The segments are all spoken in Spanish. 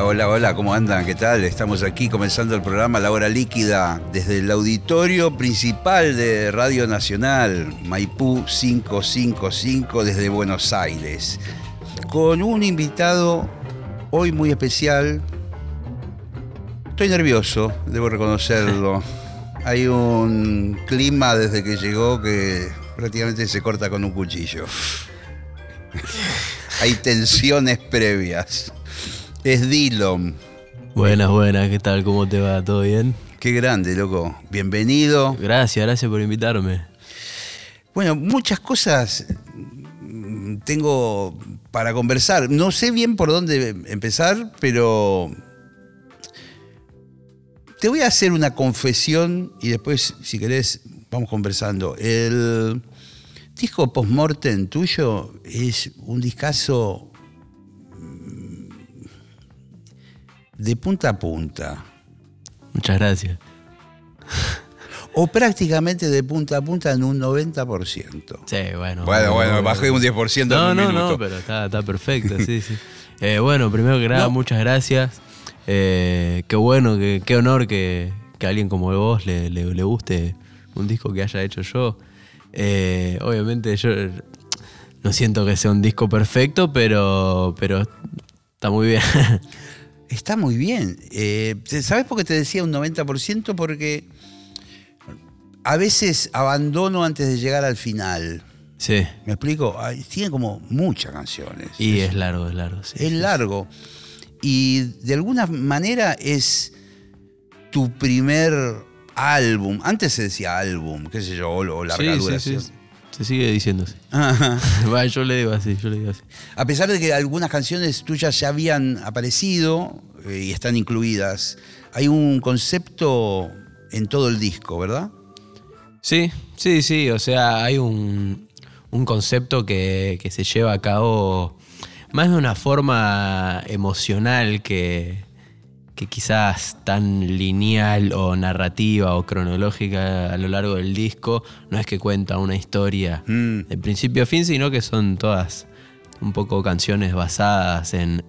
Hola, hola, hola, ¿cómo andan? ¿Qué tal? Estamos aquí comenzando el programa La Hora Líquida desde el auditorio principal de Radio Nacional, Maipú 555, desde Buenos Aires, con un invitado hoy muy especial. Estoy nervioso, debo reconocerlo. Hay un clima desde que llegó que prácticamente se corta con un cuchillo. Hay tensiones previas. Es Dillon. Buenas, buenas, ¿qué tal? ¿Cómo te va? ¿Todo bien? Qué grande, loco. Bienvenido. Gracias, gracias por invitarme. Bueno, muchas cosas tengo para conversar. No sé bien por dónde empezar, pero te voy a hacer una confesión y después, si querés, vamos conversando. El disco Postmortem tuyo es un discazo de punta a punta. Muchas gracias. O prácticamente de punta a punta en un 90%. Sí, bueno. Bueno, bueno, bajé un 10% en No, un no, minuto. no, pero está, está perfecto, sí, sí. Eh, bueno, primero que nada, No. muchas gracias. Eh, qué bueno, que, qué honor que, que a alguien como vos le, le- le guste un disco que haya hecho yo. Eh, obviamente yo no siento que sea un disco perfecto, pero, pero está muy bien. Está muy bien. Eh, ¿Sabes por qué te decía un 90%? Porque a veces abandono antes de llegar al final. sí. ¿Me explico? Tiene como muchas canciones. Y es largo, es largo. sí, es sí, largo. Y de alguna manera es tu primer álbum. Antes se decía álbum, qué sé yo, o, larga Sí, sí, duración. Se sigue diciendo así. Ajá. Va, yo le digo así, yo le digo así. A pesar de que algunas canciones tuyas ya habían aparecido eh, y están incluidas, hay un concepto en todo el disco, ¿verdad? Sí, sí, sí. O sea, hay un, un concepto que, que se lleva a cabo más de una forma emocional que, que quizás tan lineal o narrativa o cronológica a lo largo del disco. No es que cuenta una historia Mm. de principio a fin, sino que son todas un poco canciones basadas en,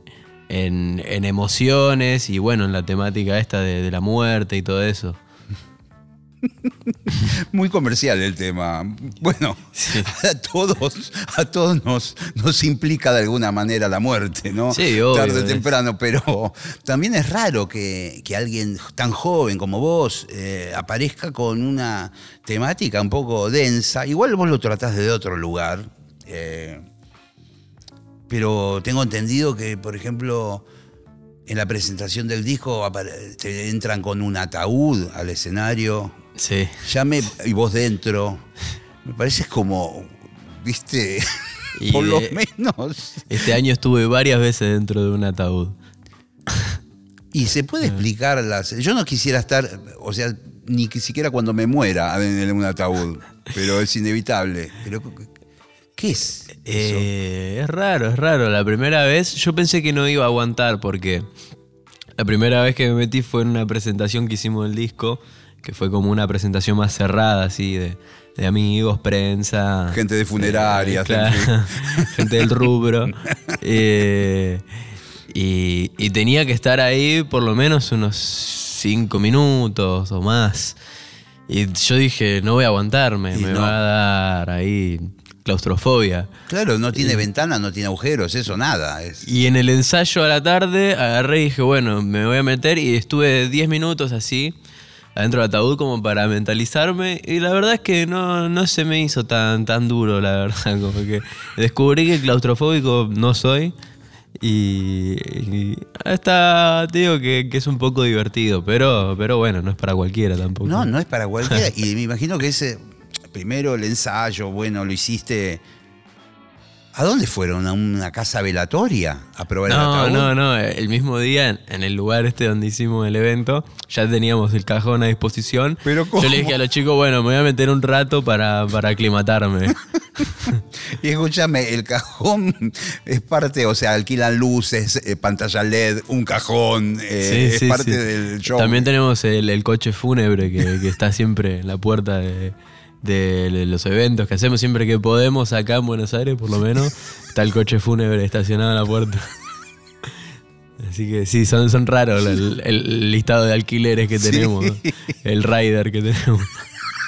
en, en emociones y bueno, en la temática esta de, de la muerte y todo eso. Muy comercial el tema. Bueno, a todos, a todos nos, nos implica de alguna manera la muerte, ¿no? Sí, obvio, Tarde o temprano, pero también es raro que, que alguien tan joven como vos eh, aparezca con una temática un poco densa. Igual vos lo tratás de otro lugar. eh, pero tengo entendido que, por ejemplo, en la presentación del disco te entran con un ataúd al escenario. Sí. Ya me. y vos dentro. Me parece como. ¿Viste? Y, Por lo menos. Este año estuve varias veces dentro de un ataúd. Y se puede explicar las. Yo no quisiera estar. O sea, ni que siquiera cuando me muera en un ataúd. Pero es inevitable. Pero, ¿Qué es? eso? Eh, es raro, es raro. La primera vez yo pensé que no iba a aguantar porque la primera vez que me metí fue en una presentación que hicimos del disco, que fue como una presentación más cerrada, así, de, de amigos, prensa. Gente de funerarias, Eh, claro, en fin. gente del rubro. Eh, y, y tenía que estar ahí por lo menos unos cinco minutos o más. Y yo dije, no voy a aguantarme, Y me no. va a dar ahí claustrofobia. Claro, no tiene ventana, no tiene agujeros, eso nada. Es, Y en el ensayo a la tarde agarré y dije, bueno, me voy a meter y estuve 10 minutos así, adentro del ataúd como para mentalizarme y la verdad es que no, no se me hizo tan, tan duro, la verdad, como que descubrí que claustrofóbico no soy y, y hasta te digo que, que es un poco divertido, pero, pero bueno, no es para cualquiera tampoco. no, no es para cualquiera. y me imagino que ese. Primero el ensayo, bueno, lo hiciste ¿A dónde fueron? ¿A una casa velatoria? ¿A probar el No, ataúd? no, no. El mismo día, en, el lugar este donde hicimos el evento, ya teníamos el cajón a disposición. ¿Pero Yo cómo? le dije a los chicos, bueno, me voy a meter un rato para, para aclimatarme. Y escúchame, el cajón es parte, o sea, alquilan luces, eh, pantalla LED, un cajón, eh, Sí, es sí, parte sí. del show. También tenemos el, el coche fúnebre que, que está siempre en la puerta de, de los eventos que hacemos siempre que podemos acá en Buenos Aires, por lo menos. Está el coche fúnebre estacionado en la puerta. Así que sí, son, son raros el, el listado de alquileres que Sí. tenemos, el rider que tenemos.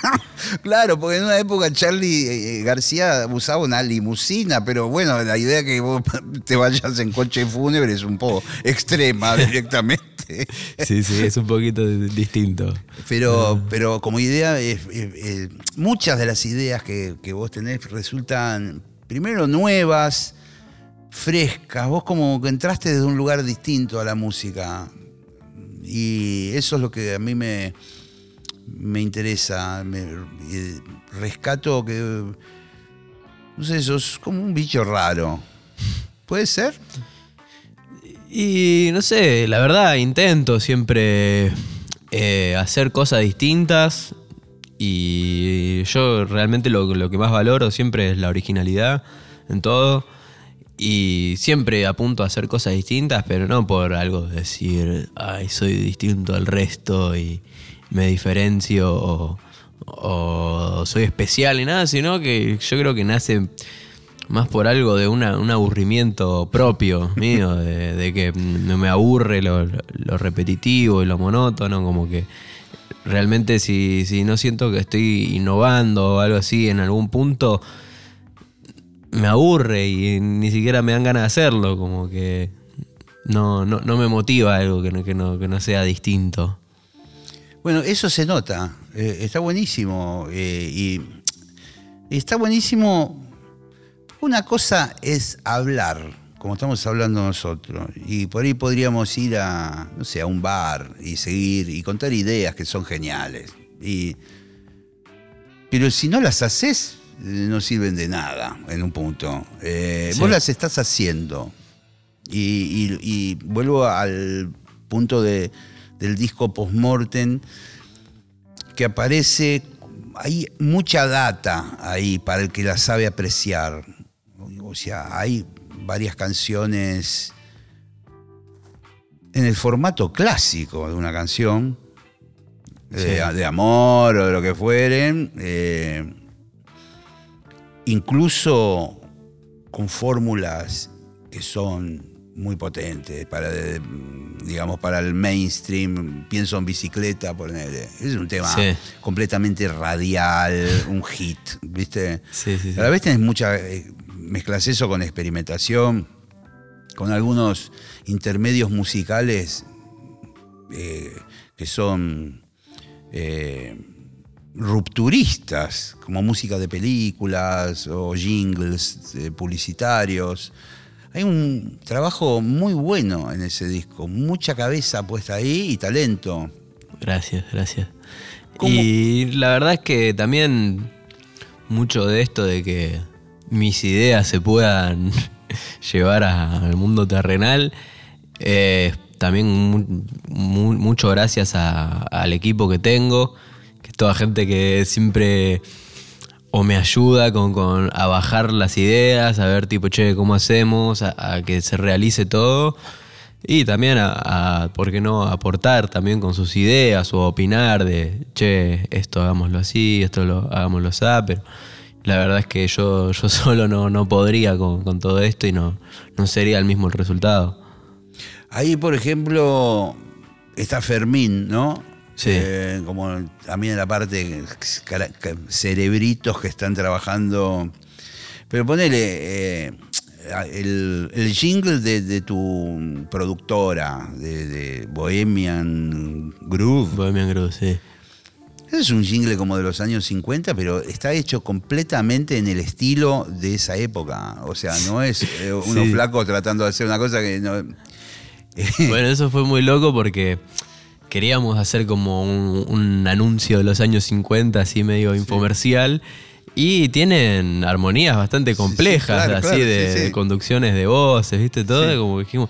Claro, porque en una época Charlie eh, García usaba una limusina, pero bueno, la idea que vos te vayas en coche fúnebre es un poco extrema directamente. Sí, sí, es un poquito distinto. Pero, pero como idea, eh, eh, eh, muchas de las ideas que, que vos tenés resultan, primero, nuevas, frescas. Vos como que entraste desde un lugar distinto a la música. Y eso es lo que a mí me, me interesa. Me, rescato que, no sé, sos como un bicho raro. ¿Puede ser? Y no sé, la verdad, intento siempre eh, hacer cosas distintas. Y yo realmente lo, lo que más valoro siempre es la originalidad en todo. Y siempre apunto a hacer cosas distintas, pero no por algo de decir, ay, soy distinto al resto y me diferencio o, o soy especial y nada, sino que yo creo que nace más por algo de una- un aburrimiento propio mío, de, de que no me aburre lo, lo repetitivo y lo monótono, como que realmente si, si no siento que estoy innovando o algo así en algún punto, me aburre y ni siquiera me dan ganas de hacerlo, como que no, no, no me motiva algo que no, que no, que no sea distinto. Bueno, eso se nota. eh, está buenísimo. eh, y está buenísimo. Una cosa es hablar, como estamos hablando nosotros. Y por ahí podríamos ir a, no sé, a un bar y seguir y contar ideas que son geniales. Y, pero si no las haces, no sirven de nada en un punto. Eh, Sí. Vos las estás haciendo. Y, y- y vuelvo al punto de- del disco Postmortem, que aparece, hay mucha data ahí para el que la sabe apreciar. O sea, hay varias canciones en el formato clásico de una canción, de, Sí. de amor o de lo que fueren, eh, incluso con fórmulas que son muy potentes para, eh, digamos, para el mainstream. Pienso en bicicleta, ponele. Es un tema Sí. completamente radial, un hit, ¿viste? Sí, sí. A la vez tenés mucha. eh, mezclas eso con experimentación, con algunos intermedios musicales eh, que son eh, rupturistas, como música de películas o jingles eh, publicitarios. Hay un trabajo muy bueno en ese disco, mucha cabeza puesta ahí y talento. Gracias, gracias. ¿Cómo? Y la verdad es que también mucho de esto de que mis ideas se puedan llevar a- al mundo terrenal, eh, también mu- mu- mucho gracias a- al equipo que tengo, que es toda gente que siempre o me ayuda con, con- a bajar las ideas, a ver tipo, che, ¿cómo hacemos? A, que se realice todo. Y también a, a, ¿por qué no?, aportar también con sus ideas o opinar de, che, esto hagámoslo así, esto lo hagámoslo así, pero la verdad es que yo, yo solo no, no podría con, con todo esto y no, no sería el mismo el resultado. Ahí, por ejemplo, está Fermín, ¿no? Sí. Eh, como también en la parte cerebritos que están trabajando. Pero ponele eh, el, el jingle de, de tu productora, de, de Bohemian Groove. Bohemian Groove, sí. Es un jingle como de los años 50, pero está hecho completamente en el estilo de esa época. O sea, no es eh, unos Sí. flacos tratando de hacer una cosa que no. Bueno, eso fue muy loco porque queríamos hacer como un, un anuncio de los años 50, así medio infomercial. Y tienen armonías bastante complejas, claro, así claro, de, conducciones de voces, ¿viste? Todo, como que dijimos,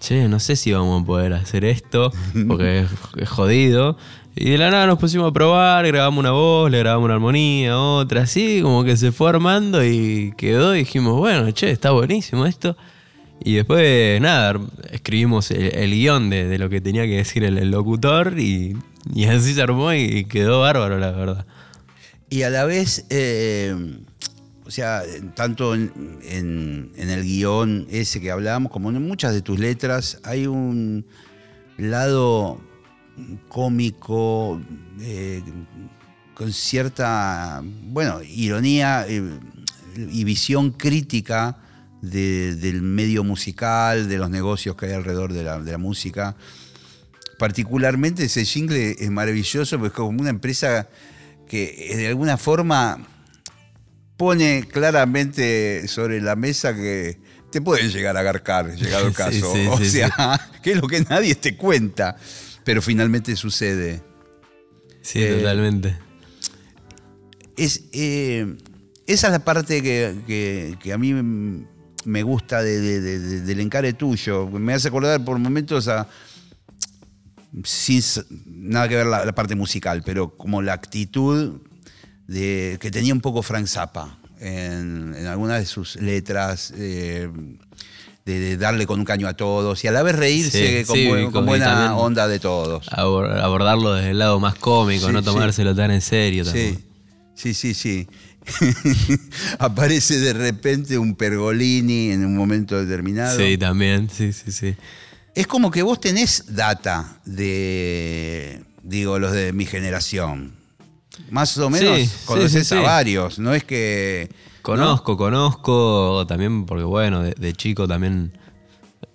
che, no sé si vamos a poder hacer esto, porque es, es jodido. Y de la nada nos pusimos a probar, grabamos una voz, le grabamos una armonía, otra, así, como que se fue armando y quedó. Y dijimos, bueno, che, está buenísimo esto. Y después, nada, escribimos el, guion de, lo que tenía que decir el, locutor y, y así se armó y quedó bárbaro, la verdad. Y a la vez, eh, o sea, tanto en, en- en el guion ese que hablábamos, como en muchas de tus letras, hay un lado cómico, eh, con cierta, bueno, ironía eh, y visión crítica de- del medio musical, de los negocios que hay alrededor de la, de la música. Particularmente ese jingle es maravilloso porque es como una empresa que eh, de alguna forma pone claramente sobre la mesa que te pueden llegar a agarcar, llegado el caso. sí, o sí, sea, que es lo que nadie te cuenta, pero finalmente sucede. Sí, Eh, totalmente. Es, eh, esa es la parte que, que- que a mí me gusta de- de- de- de- del encare tuyo. Me hace acordar por momentos a. Sin nada que ver la, la parte musical, pero como la actitud de, que tenía un poco Frank Zappa en, en algunas de sus letras. eh, de, de darle con un caño a todos y a la vez reírse Sí, con, sí, buen- y con con- y buena onda de todos. Abor- abordarlo desde el lado más cómico, Sí, no tomárselo tan en serio también. Sí, sí, sí, sí. Aparece de repente un Pergolini en un momento determinado. Sí, también, sí, sí, sí. Es como que vos tenés data de, digo, los de mi generación. Más o menos Sí, conoces sí, a varios, no es que... Conozco, conozco, también porque bueno, de, de chico también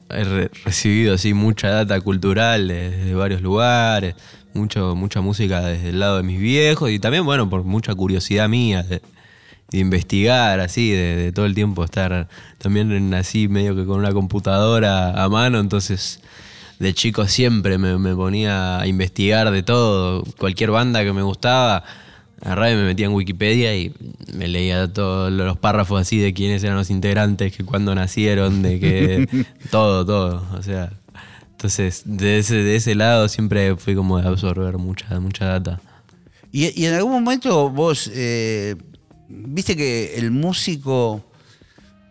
he re- recibido así mucha data cultural desde de varios lugares, mucho, mucha música desde el lado de mis viejos y también bueno, por mucha curiosidad mía de, de investigar así, de, de todo el tiempo estar también así medio que con una computadora a mano, entonces de chico siempre me, me ponía a investigar de todo, cualquier banda que me gustaba. Agarraba y me metía en Wikipedia y me leía todos los párrafos así de quiénes eran los integrantes, que cuándo nacieron, de que todo, todo. O sea, entonces de ese, de ese lado siempre fui como de absorber mucha, mucha data. Y, y en algún momento vos, eh, viste que el músico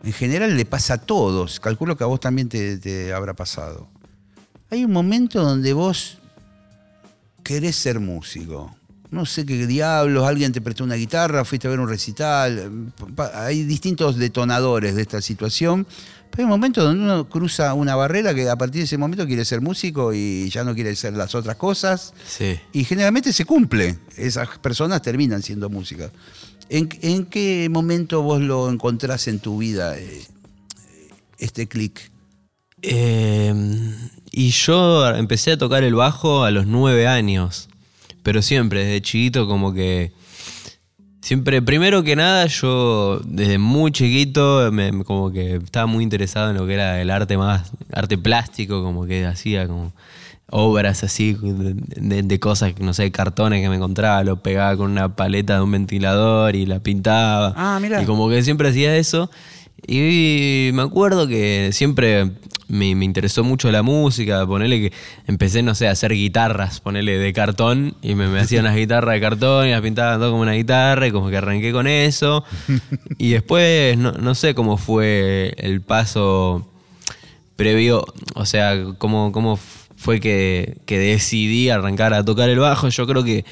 en general le pasa a todos, calculo que a vos también te, te habrá pasado. Hay un momento donde vos querés ser músico. No sé qué diablos, alguien te prestó una guitarra, fuiste a ver un recital. Hay distintos detonadores de esta situación. Pero hay un momento donde uno cruza una barrera que a partir de ese momento quiere ser músico y ya no quiere ser las otras cosas. Sí. Y generalmente se cumple. Esas personas terminan siendo música. ¿En, qué momento vos lo encontrás en tu vida, eh, este clic? Eh, y yo empecé a tocar el bajo a los nueve años, pero siempre, desde chiquito como que... Siempre, primero que nada, yo desde muy chiquito me- como que estaba muy interesado en lo que era el arte más, arte plástico, como que hacía como obras así de, de- cosas, no sé, cartones que me encontraba, lo pegaba con una paleta de un ventilador y la pintaba. Ah, mirá. Y como que siempre hacía eso. Y me acuerdo que siempre me, me interesó mucho la música, ponerle que empecé, no sé, a hacer guitarras, ponerle de cartón, y me, me hacían unas guitarras de cartón y las pintaban todo como una guitarra, y como que arranqué con eso. Y después, no, no sé cómo fue el paso previo, o sea, cómo, cómo fue que, que decidí arrancar a tocar el bajo. Yo creo que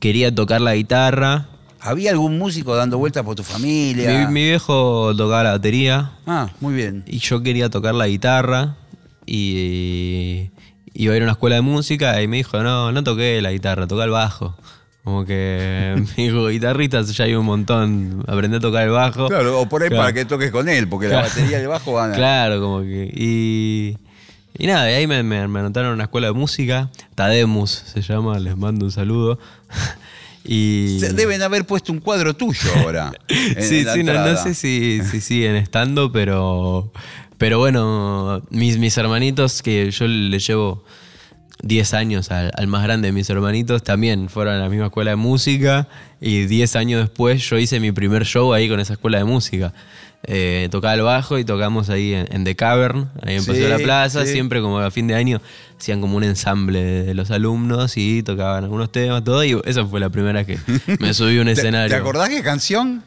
quería tocar la guitarra. ¿Había algún músico dando vueltas por tu familia? Mi, mi viejo tocaba la batería Ah, muy bien. y yo quería tocar la guitarra y iba a ir a una escuela de música y me dijo, no, no toqué la guitarra, toca el bajo. Como que me dijo, guitarristas ya hay un montón, aprendí a tocar el bajo. Claro, o por ahí Claro. para que toques con él, porque la batería y el bajo van a... Claro, como que. Y, y nada, de ahí me, me- me anotaron una escuela de música, Tademus se llama, les mando un saludo. y. Se- Deben haber puesto un cuadro tuyo ahora. sí, sí, no, no sé si, si siguen estando, pero. Pero bueno, mis, mis hermanitos que yo les llevo 10 años al, al más grande de mis hermanitos, también fueron a la misma escuela de música y 10 años después yo hice mi primer show ahí con esa escuela de música. Eh, tocaba el bajo y tocamos ahí en, en The Cavern, ahí en Paseo de la Sí, Plaza, sí. siempre como a fin de año hacían como un ensamble de los alumnos y tocaban algunos temas, todo, y esa fue la primera que me subí a un ¿Te, escenario. ¿Te acordás qué canción?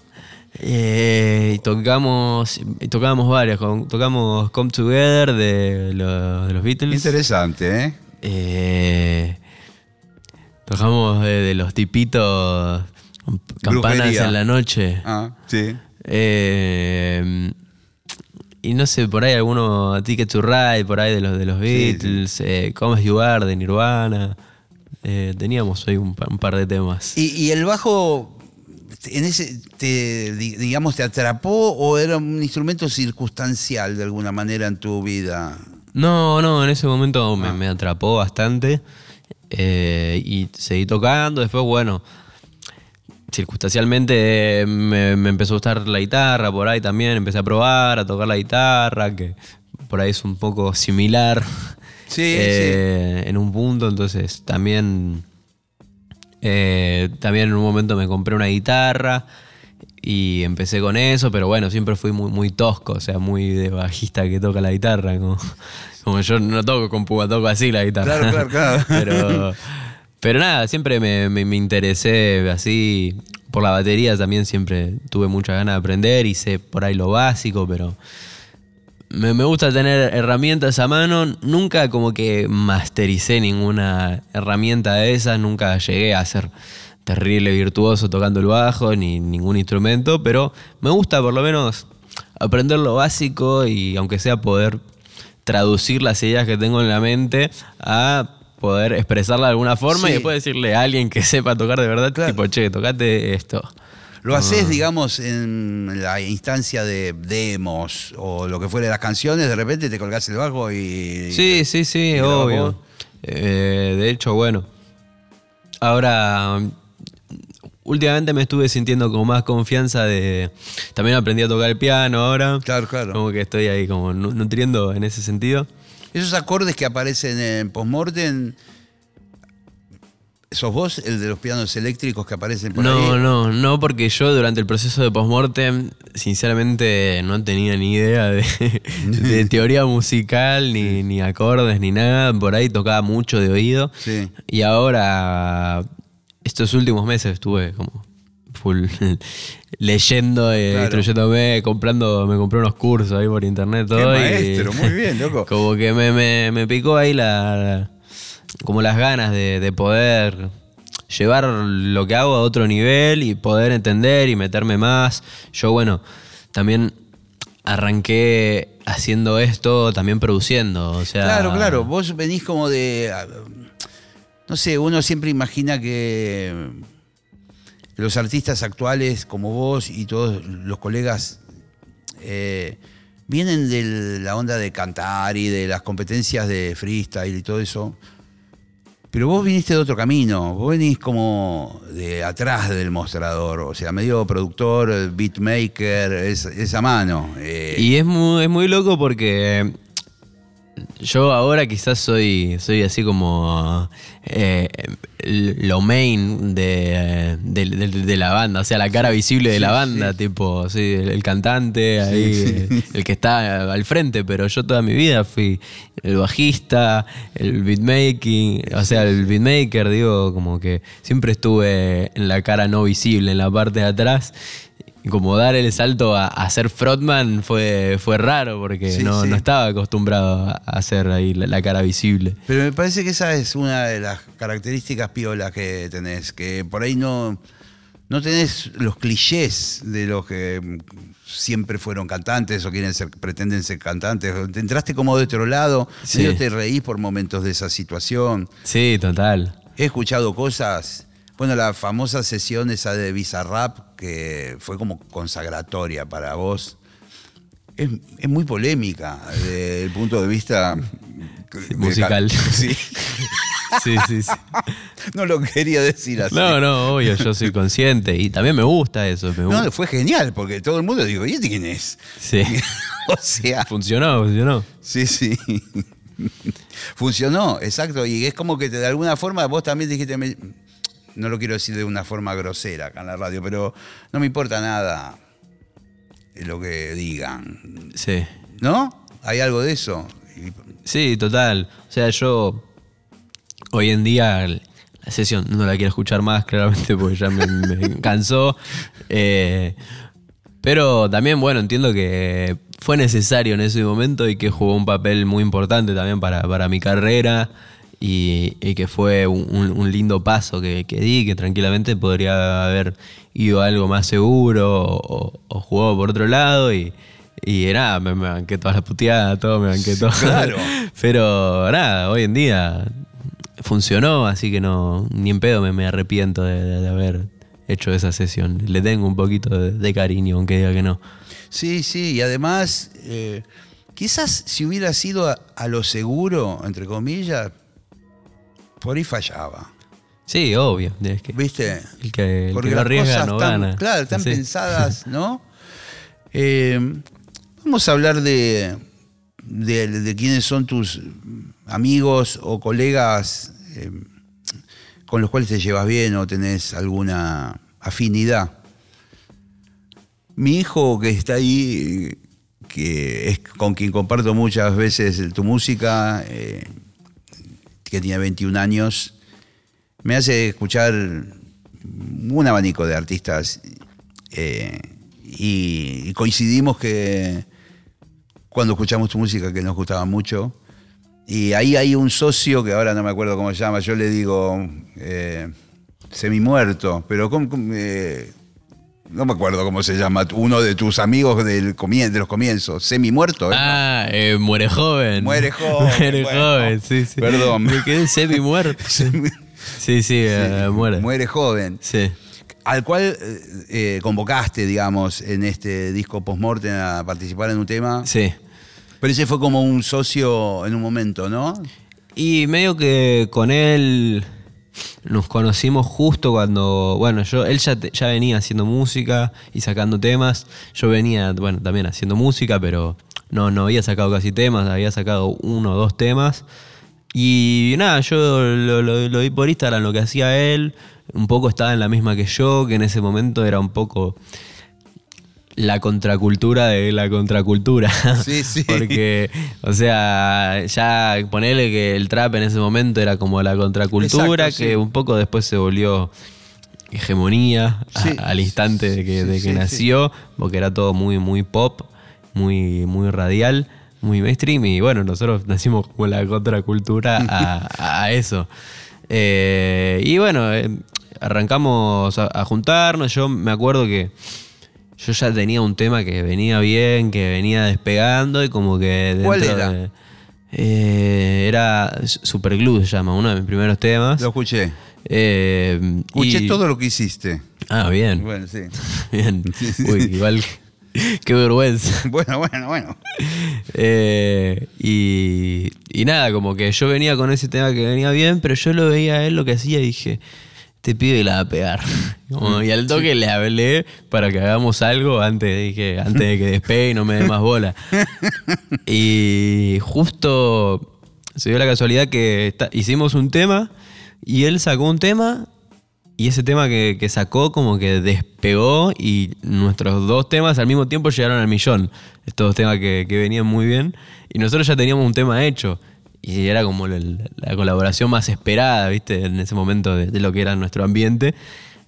Eh, y tocamos, tocábamos varias, tocamos Come Together de, los- de los Beatles. Interesante, ¿eh? Eh, tocamos de, de los tipitos campanas Brujería. en la noche. Ah, sí. Eh, y no sé, por ahí alguno Ticket to Ride, por ahí de los de los Sí, Beatles, eh, Come As You Are de Nirvana. Eh, teníamos hoy un, pa- un par de temas. ¿Y, y el bajo, en ese, te, di- digamos, te atrapó o era un instrumento circunstancial de alguna manera en tu vida? No, no, en ese momento Ah. me, me atrapó bastante eh, y seguí tocando. Después, bueno, circunstancialmente eh, me, me empezó a gustar la guitarra, por ahí también empecé a probar a tocar la guitarra, que por ahí es un poco similar Sí, eh, en un punto, entonces también, eh, también en un momento me compré una guitarra. Y empecé con eso, pero bueno, siempre fui muy, muy tosco, o sea, muy de bajista que toca la guitarra. Como, como yo no toco con púa, toco así la guitarra. Claro, claro, claro. pero, pero nada, siempre me, me- interesé así. Por la batería también siempre tuve muchas ganas de aprender y sé por ahí lo básico, pero me, me gusta tener herramientas a mano. Nunca como que mastericé ninguna herramienta de esas, nunca llegué a ser terrible virtuoso tocando el bajo ni ningún instrumento, pero me gusta por lo menos aprender lo básico y aunque sea poder traducir las ideas que tengo en la mente a poder expresarla de alguna forma Sí. y después decirle a alguien que sepa tocar de verdad, Claro. tipo, che, tocate esto. ¿Lo haces, digamos, en la instancia de demos o lo que fuera de las canciones? De repente te colgás el bajo y... Sí, sí, sí, obvio. Eh, de hecho, bueno, ahora mm, últimamente me estuve sintiendo como más confianza de... También aprendí a tocar el piano ahora. Claro, claro. Como que estoy ahí como nu- nutriendo en ese sentido. Esos acordes que aparecen en Postmortem, ¿sos vos el de los pianos eléctricos que aparecen por No, ahí? no, no, porque yo durante el proceso de postmortem, sinceramente, no tenía ni idea de, de teoría musical, ni, ni acordes, ni nada. Por ahí tocaba mucho de oído. Sí. Y ahora, estos últimos meses estuve como full leyendo, eh, Claro. instruyéndome, comprando, me compré unos cursos ahí por internet. Qué Todo, y muy bien, loco. Como que me, me- me picó ahí la, como las ganas de, de poder llevar lo que hago a otro nivel y poder entender y meterme más. Yo, bueno, también arranqué haciendo esto, también produciendo. O sea, Claro, claro. Vos venís como de. No sé, uno siempre imagina que los artistas actuales como vos y todos los colegas eh, vienen de la onda de cantar y de las competencias de freestyle y todo eso. Pero vos viniste de otro camino, vos venís como de atrás del mostrador, o sea, medio productor, beatmaker, es- esa mano. eh, Y es muy, es muy loco porque yo ahora quizás soy, soy así como eh, lo main de, de- de- de la banda, o sea, la cara visible de la banda, tipo, sí, el, el cantante, ahí, eh, el que está al frente, pero yo toda mi vida fui el bajista, el beatmaking, o sea, el beatmaker, digo, como que siempre estuve en la cara no visible, en la parte de atrás. Y como dar el salto a, a ser frontman fue, fue raro porque Sí, no, sí. no estaba acostumbrado a hacer ahí la, la cara visible. Pero me parece que esa es una de las características piolas que tenés, que por ahí no, no tenés los clichés de los que siempre fueron cantantes o quieren ser, pretenden ser cantantes. Te entraste como de otro lado, Sí. medio te reís por momentos de esa situación. Sí, total. He escuchado cosas. Bueno, la famosa sesión esa de Bizarrap, que fue como consagratoria para vos, es, es muy polémica desde el punto de vista de- musical. Sí. Sí, sí, sí. No lo quería decir así. No, no, obvio, yo soy consciente y también me gusta eso. Me gusta. No, fue genial, porque todo el mundo digo, ¿y este quién es? Sí. o sea, Funcionó, funcionó. sí, sí. Funcionó, exacto. Y es como que de alguna forma vos también dijiste, no lo quiero decir de una forma grosera acá en la radio, pero no me importa nada lo que digan. Sí. ¿No? ¿Hay algo de eso? Sí, total. O sea, yo hoy en día la sesión no la quiero escuchar más, claramente, porque ya me, me cansó. Eh, pero también, bueno, entiendo que fue necesario en ese momento y que jugó un papel muy importante también para, para mi carrera y, y que fue un, lindo paso que, que di, que tranquilamente podría haber ido a algo más seguro o, o jugado por otro lado y, y nada, me, me banqué todas las puteadas, todo, me banqué todo. Claro. Pero nada, hoy en día funcionó, así que no, ni en pedo me, me arrepiento de, de- de haber hecho esa sesión. Le tengo un poquito de, de cariño, aunque diga que no. Sí, sí, y además, eh, quizás si hubiera sido a, a lo seguro, entre comillas, por ahí fallaba. Sí, obvio. Es que ¿Viste? el que, el Porque que no arriesga están, gana. claro, están Sí. pensadas, ¿no? Eh, vamos a hablar de, de, de quiénes son tus amigos o colegas eh, con los cuales te llevas bien o tenés alguna afinidad. Mi hijo que está ahí, que es con quien comparto muchas veces tu música, eh, que tiene 21 años, me hace escuchar un abanico de artistas eh, y, coincidimos que cuando escuchamos tu música que nos gustaba mucho y ahí hay un socio que ahora no me acuerdo cómo se llama, yo le digo eh, semi muerto, pero ¿cómo- cómo, eh, no me acuerdo cómo se llama, uno de tus amigos del comien- de los comienzos, semi muerto. Ah, eh, muere joven. Muere joven, muere bueno. joven, sí, sí. Perdón. Me quedé semi muerto. Sí, sí, eh, muere. Muere joven. Sí. al cual eh, eh, convocaste, digamos, en este disco Postmortem a participar en un tema. Sí. Pero ese fue como un socio en un momento, ¿no? Y medio que con él nos conocimos justo cuando, bueno, yo él ya, ya venía haciendo música y sacando temas. Yo venía, bueno, también haciendo música, pero no, no había sacado casi temas, había sacado uno o dos temas. Y nada, yo lo- lo vi por Instagram, lo que hacía él. Un poco estaba en la misma que yo, que en ese momento era un poco la contracultura de la contracultura. Sí, sí. Porque, o sea, ya ponerle que el trap en ese momento era como la contracultura, Exacto, que sí. un poco después se volvió hegemonía a- al instante de que, de que nació, porque era todo muy, muy pop, muy, muy radial, muy mainstream, y bueno, nosotros nacimos como la contracultura a, a eso. Eh, y bueno, eh, arrancamos a, a juntarnos, yo me acuerdo que yo ya tenía un tema que venía bien, que venía despegando y como que ¿Cuál era? de- eh, era Superglue se llama, uno de mis primeros temas. Lo escuché. Eh, Escuché y- todo lo que hiciste. Ah, bien. Bueno, sí. Bien. Uy, igual. Qué vergüenza. Bueno, bueno, bueno. Eh, y, y nada, como que yo venía con ese tema que venía bien, pero yo lo veía a él lo que hacía y dije, este pibe la va a pegar. Como, y al toque le hablé para que hagamos algo antes, dije, antes de que despegue y no me dé más bola. Y justo se dio la casualidad que hicimos un tema y él sacó un tema y ese tema que, que sacó como que despegó y nuestros dos temas al mismo tiempo llegaron al millón. Estos dos temas que, que venían muy bien. Y nosotros ya teníamos un tema hecho. Y era como la, la colaboración más esperada, ¿viste? En ese momento de, de lo que era nuestro ambiente.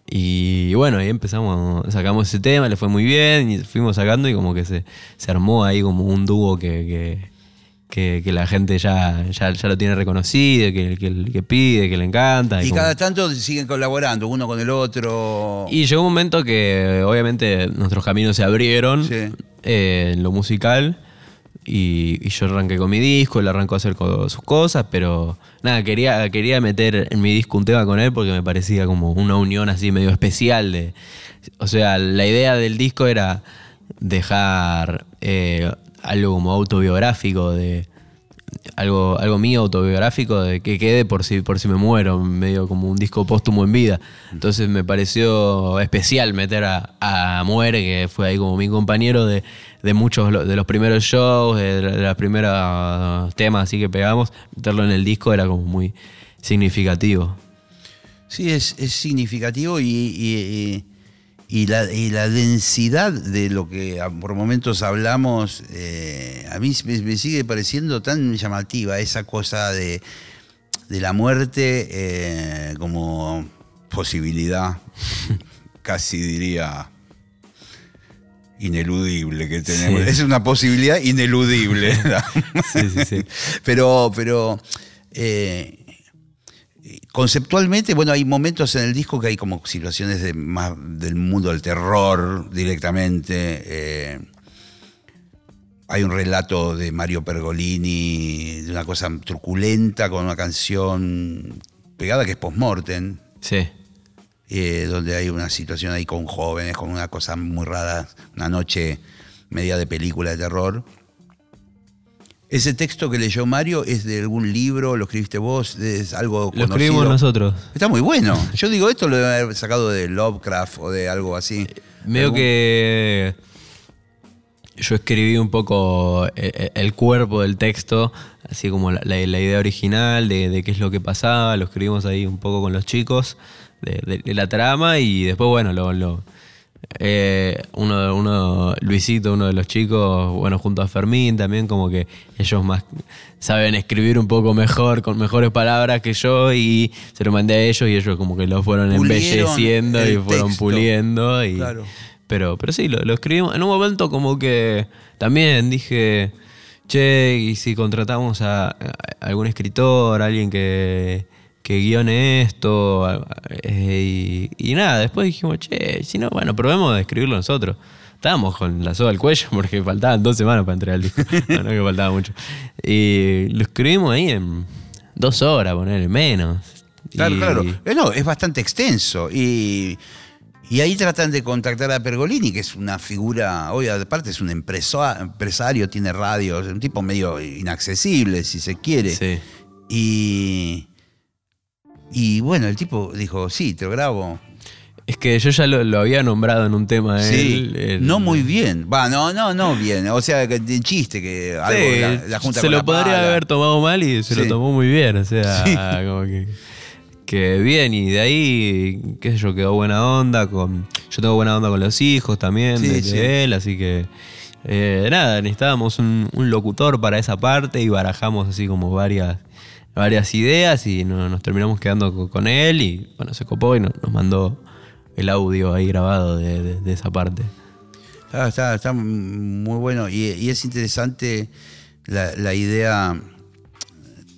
Y bueno, ahí empezamos, sacamos ese tema, le fue muy bien y fuimos sacando y como que se, se armó ahí como un dúo que, que, que- que la gente ya, ya, ya lo tiene reconocido, que, que, que pide, que le encanta. Y como- cada tanto siguen colaborando, uno con el otro. y llegó un momento que obviamente nuestros caminos se abrieron Sí. eh, en lo musical y, yo arranqué con mi disco, él arrancó a hacer sus cosas, pero nada, quería, quería meter en mi disco un tema con él porque me parecía como una unión así medio especial. De, o sea, la idea del disco era dejar eh, algo como autobiográfico de algo, algo mío autobiográfico de que quede por si, por si me muero, medio como un disco póstumo en vida. Entonces me pareció especial meter a, a Muere, que fue ahí como mi compañero de, de muchos de los primeros shows, de, los primeros temas así que pegamos, meterlo en el disco era como muy significativo. Sí, es, es significativo y, y- la, y la densidad de lo que a- por momentos hablamos, eh, a mí me, me sigue pareciendo tan llamativa esa cosa de, de la muerte eh, como posibilidad, casi diría ineludible que tenemos. Sí. Es una posibilidad ineludible. Sí, sí, sí. Pero, pero eh, conceptualmente, bueno, hay momentos en el disco que hay como situaciones de más del mundo del terror directamente. eh, hay un relato de Mario Pergolini, de una cosa truculenta con una canción pegada que es Postmortem, Sí. Eh, donde hay una situación ahí con jóvenes, con una cosa muy rara, una noche media de película de terror. Ese texto que leyó Mario es de algún libro, lo escribiste vos, es algo Lo escribimos nosotros. Está muy bueno. Yo digo, esto lo haber sacado de Lovecraft o de algo así. Medio Algún- que yo escribí un poco eh, el cuerpo del texto, así como la idea original de, de qué es lo que pasaba, lo escribimos ahí un poco con los chicos de, de- de la trama y después, bueno, lo, lo- eh, uno, uno, Luisito, uno de los chicos, bueno, junto a Fermín también, como que ellos más saben escribir un poco mejor, con mejores palabras que yo y se lo mandé a ellos y ellos como que lo fueron Pulieron embelleciendo y fueron texto. puliendo y Claro. pero, pero sí, lo, lo escribimos. En un momento como que también dije, che, y si contratamos a, a algún escritor, alguien que, que guione esto, eh, y, y nada, después dijimos, che, si no, bueno, probemos de escribirlo nosotros. Estábamos con la soga al cuello porque faltaban dos semanas para entregar el disco. no, no que faltaba mucho. Y lo escribimos ahí en dos horas, ponerle menos. Claro, Y- claro. Eh, No, es bastante extenso. Y, y ahí tratan de contactar a Pergolini, que es una figura, hoy aparte es un empresario, tiene radio, es un tipo medio inaccesible, si se quiere. Sí. Y, y bueno, el tipo dijo, sí, te lo grabo. Es que yo ya lo, lo había nombrado en un tema Sí, él. el- no muy bien. Va, no, no, no bien. O sea, que de chiste que algo Sí, la, la junta se con lo la podría pala. haber tomado mal y se lo tomó muy bien. O sea, Sí. como que, que bien. Y de ahí, qué sé yo, quedó buena onda. con Yo tengo buena onda con los hijos también de, él. Así que, eh, nada, necesitábamos un, un locutor para esa parte y barajamos así como varias, varias ideas y no- nos terminamos quedando co- con él. Y bueno, se copó y no- nos mandó el audio ahí grabado de, esa parte. Está, está- está muy bueno y, es interesante la, idea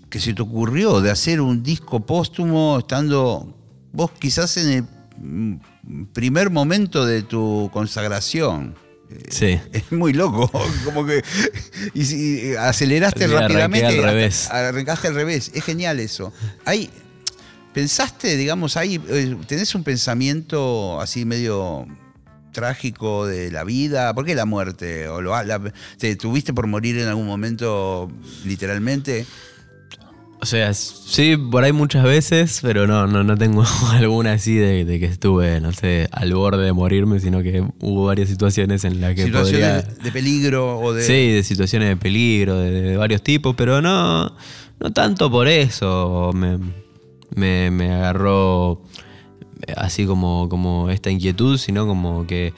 que se te ocurrió de hacer un disco póstumo estando vos quizás en el primer momento de tu consagración. Sí. Es muy loco, como que y si aceleraste rápidamente, al revés. arrancaste al revés, es genial eso. Hay, pensaste, digamos, ahí eh, tenés un pensamiento así medio trágico de la vida, ¿por qué la muerte? ¿O lo, la- ¿Te tuviste por morir en algún momento literalmente? O sea, sí, por ahí muchas veces, pero no, no, no tengo alguna así de, de que estuve, no sé, al borde de morirme, sino que hubo varias situaciones en las que Situaciones podría... de peligro o de... Sí, de situaciones de peligro, de, de varios tipos, pero no, no tanto por eso me, me, me agarró así como, como esta inquietud, sino como que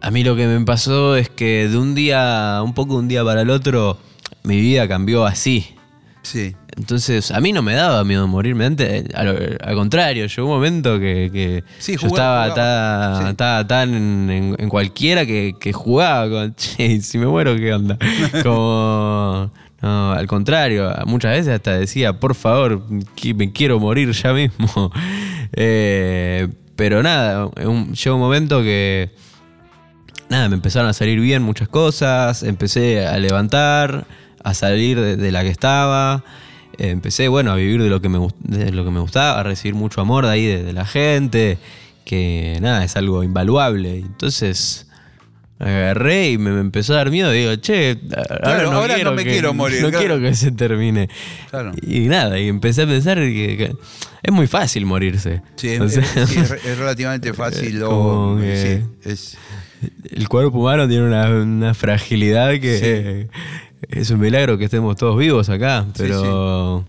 a mí lo que me pasó es que de un día, un poco de un día para el otro, mi vida cambió así. Sí. Entonces, a mí no me daba miedo morirme antes. Al, al contrario, llegó un momento que, que Sí, yo jugaba- estaba, tan- Sí. estaba tan en, en cualquiera que, que jugaba con, che, si me muero, ¿qué onda? Como, no, al contrario, muchas veces hasta decía, por favor, que me quiero morir ya mismo. Eh, pero nada, un- llegó un momento que, nada, me empezaron a salir bien muchas cosas, empecé a levantar, a salir de, de la que estaba, eh, empecé, bueno, a vivir de lo, que me, de lo que me gustaba, a recibir mucho amor de ahí, de, de la gente, que nada, es algo invaluable. Entonces, agarré y me, me empezó a dar miedo. Digo, che, ahora, Claro, no, ahora quiero no me que- quiero morir, No claro. quiero que se termine. Claro. Y nada, y empecé a pensar que, que es muy fácil morirse. Sí, es, sea, es- sí, relativamente fácil. o- sí, es- el cuerpo humano tiene una, una fragilidad que es un milagro que estemos todos vivos acá. Sí, Pero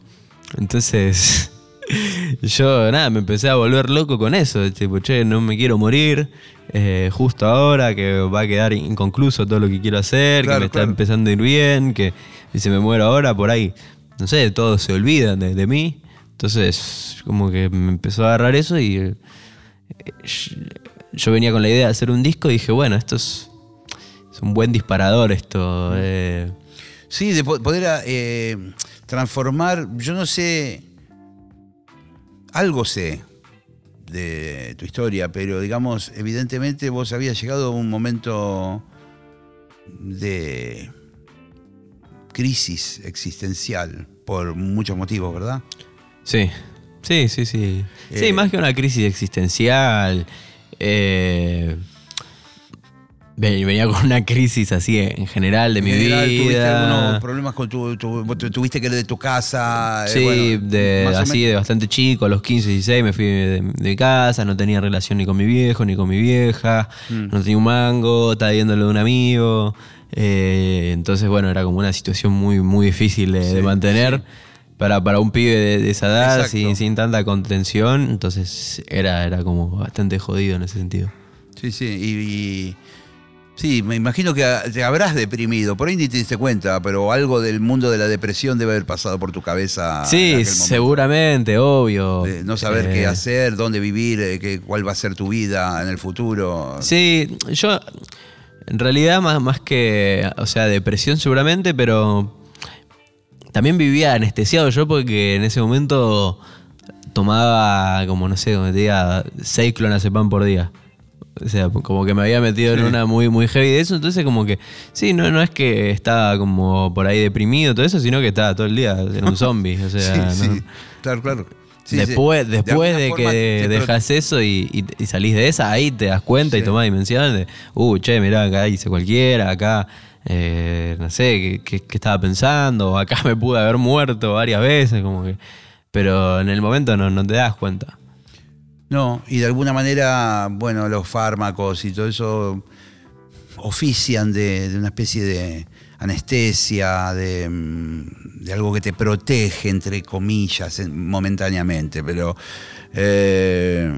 entonces yo nada, me empecé a volver loco con eso. Tipo, che, no me quiero morir. eh, justo ahora que va a quedar inconcluso todo lo que quiero hacer, Claro, que me está empezando a ir bien, que si se me muero ahora por ahí, no sé, todos se olvidan de, de mí. Entonces, como que me empezó a agarrar eso y eh, yo venía con la idea de hacer un disco y dije, bueno, esto es, es un buen disparador esto. eh. Sí, de po- poder eh, transformar, yo no sé, algo sé de tu historia, pero digamos, evidentemente vos habías llegado a un momento de crisis existencial por muchos motivos, ¿verdad? Sí, sí, sí, sí. Sí, Eh. más que una crisis existencial. eh, venía con una crisis así en general de mi general, ¿Tuviste vida. algunos problemas con tu, tu- vos tu- tuviste que ir de tu casa? eh, Sí, bueno, de, así de bastante chico, a los 15, 16 me fui de, de casa, no tenía relación ni con mi viejo ni con mi vieja, Mm. no tenía un mango, estaba viéndolo de un amigo. eh, entonces, bueno, era como una situación muy, muy difícil de, Sí, de mantener para, para un pibe de, de esa edad, sin, sin tanta contención. Entonces, era, era como bastante jodido en ese sentido. Sí, sí, y, y- sí, me imagino que te habrás deprimido, por ahí ni te diste cuenta, pero algo del mundo de la depresión debe haber pasado por tu cabeza. sí, seguramente, obvio. De no saber Eh, qué hacer, dónde vivir, eh, qué, cuál va a ser tu vida en el futuro. Sí, yo en realidad más, más que, o sea, depresión seguramente, pero también vivía anestesiado yo porque en ese momento tomaba como, no sé, como te diga, seis clonazepam por día. O sea, como que me había metido en una muy, muy heavy de eso, entonces como que, sí, no, no es que estaba como por ahí deprimido, todo eso, sino que estaba todo el día, era un zombie. O sea, sí, no- sí, claro, claro. Sí, sí. después después de, que te dejas eso y, y- y salís de esa, ahí te das cuenta y tomás dimensión de, uh, che, mirá, acá hice cualquiera, acá, eh, no sé, ¿qué, qué- qué estaba pensando? Acá me pude haber muerto varias veces, como que... Pero en el momento no, no te das cuenta. No, y de alguna manera, bueno, los fármacos y todo eso ofician de, de una especie de anestesia, de, mm, de algo que te protege, entre comillas, en- momentáneamente, pero... eh,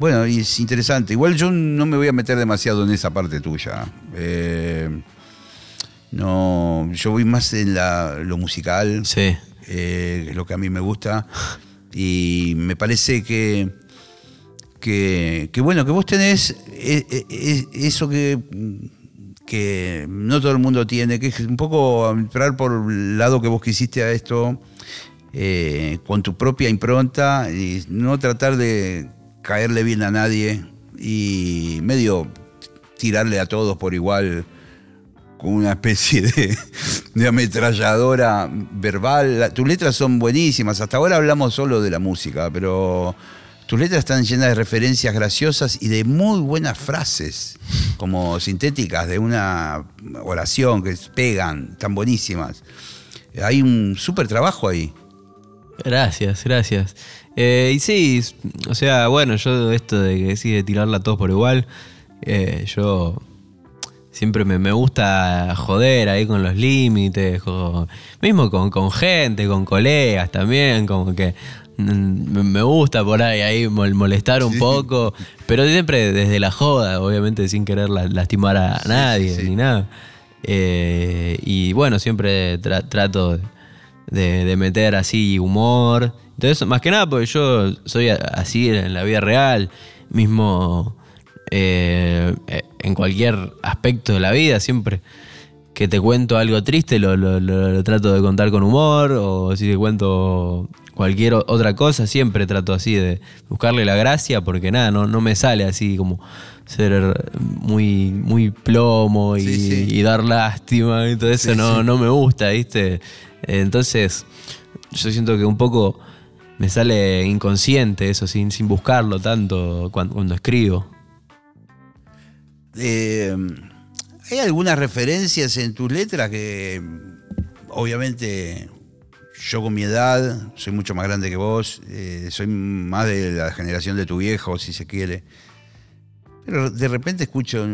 bueno, y es interesante. Igual yo no me voy a meter demasiado en esa parte tuya. Eh, no, yo voy más en la- lo musical Sí. eh, es lo que a mí me gusta. Y me parece que, que, bueno, que vos tenés eh, eh, eh, eso que, que no todo el mundo tiene, que es un poco entrar por el lado que vos quisiste a esto, eh, con tu propia impronta y no tratar de caerle bien a nadie y medio tirarle a todos por igual con una especie de, de ametralladora verbal. Tus letras son buenísimas. Hasta ahora hablamos solo de la música, pero tus letras están llenas de referencias graciosas y de muy buenas frases, como sintéticas de una oración que pegan, tan buenísimas. Hay un súper trabajo ahí. Gracias, gracias. Eh, y sí, o sea, bueno, yo esto de que decís de tirarla todos por igual, eh, yo siempre me, me gusta joder ahí con los límites, con- mismo con, con gente, con colegas también, como que me gusta por ahí, ahí mol- molestar un Sí. poco, pero siempre desde la joda, obviamente sin querer la- lastimar a nadie sí, sí. ni nada. Eh, y bueno, siempre tra- trato de, de meter así humor. Entonces, más que nada, porque yo soy así en la vida real, mismo eh, eh, en cualquier aspecto de la vida, siempre que te cuento algo triste lo, lo- lo- lo trato de contar con humor, o si te cuento cualquier otra cosa, siempre trato así de buscarle la gracia, porque nada, no, no me sale así como ser muy, muy plomo y, Sí, sí. y dar lástima y todo eso, Sí, no, no me gusta, ¿viste? Entonces, yo siento que un poco me sale inconsciente eso, sin, sin buscarlo tanto cuando, cuando escribo. Eh, hay algunas referencias en tus letras que obviamente yo con mi edad soy mucho más grande que vos, eh, soy más de la generación de tu viejo, si se quiere. Pero de repente escucho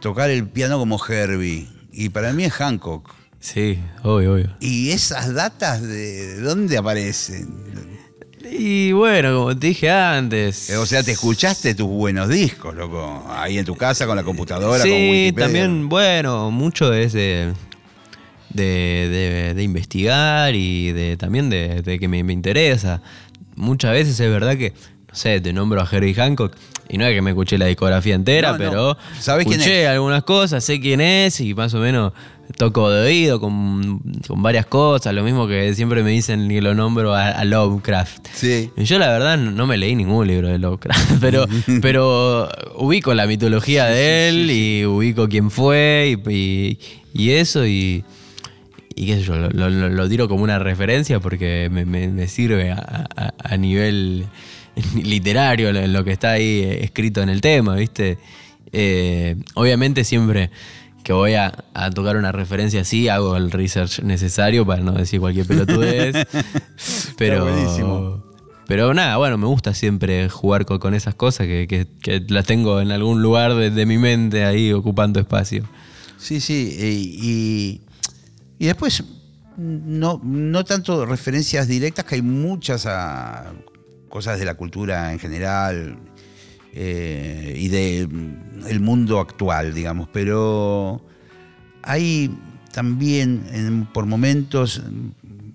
tocar el piano como Herbie y para mí es Hancock. Sí, obvio, obvio. ¿Y esas datas de dónde aparecen? Y bueno, como te dije antes. Eh, O sea, te escuchaste tus buenos discos, loco. Ahí en tu casa con la computadora, con Sí, Wikipedia. también, bueno, mucho es de, de, de- de investigar y de también de, de que me, me interesa. Muchas veces es verdad que, no sé, te nombro a Herbie Hancock y no es que me escuché la discografía entera, No, no. pero ¿Sabés quién escuché es? algunas cosas, sé quién es y más o menos toco de oído con, con varias cosas. Lo mismo que siempre me dicen que lo nombro a, a Lovecraft. Sí. Y Yo la verdad no me leí ningún libro de Lovecraft, pero, pero ubico la mitología de él y ubico quién fue y, y- y eso y, y qué sé yo, lo, lo- lo- lo tiro como una referencia porque me, me- me sirve a, a- a nivel literario lo, que está ahí escrito en el tema, ¿viste? Eh, obviamente siempre que voy a, a tocar una referencia así, hago el research necesario para no decir cualquier pelotudez. pero, buenísimo. pero nada, bueno, me gusta siempre jugar con, con esas cosas que, que- que las tengo en algún lugar de, de mi mente ahí ocupando espacio. Sí, sí. eh, Y, y después, no, no tanto referencias directas, que hay muchas ah, cosas de la cultura en general eh, y del mundo actual, digamos, pero hay también en- por momentos,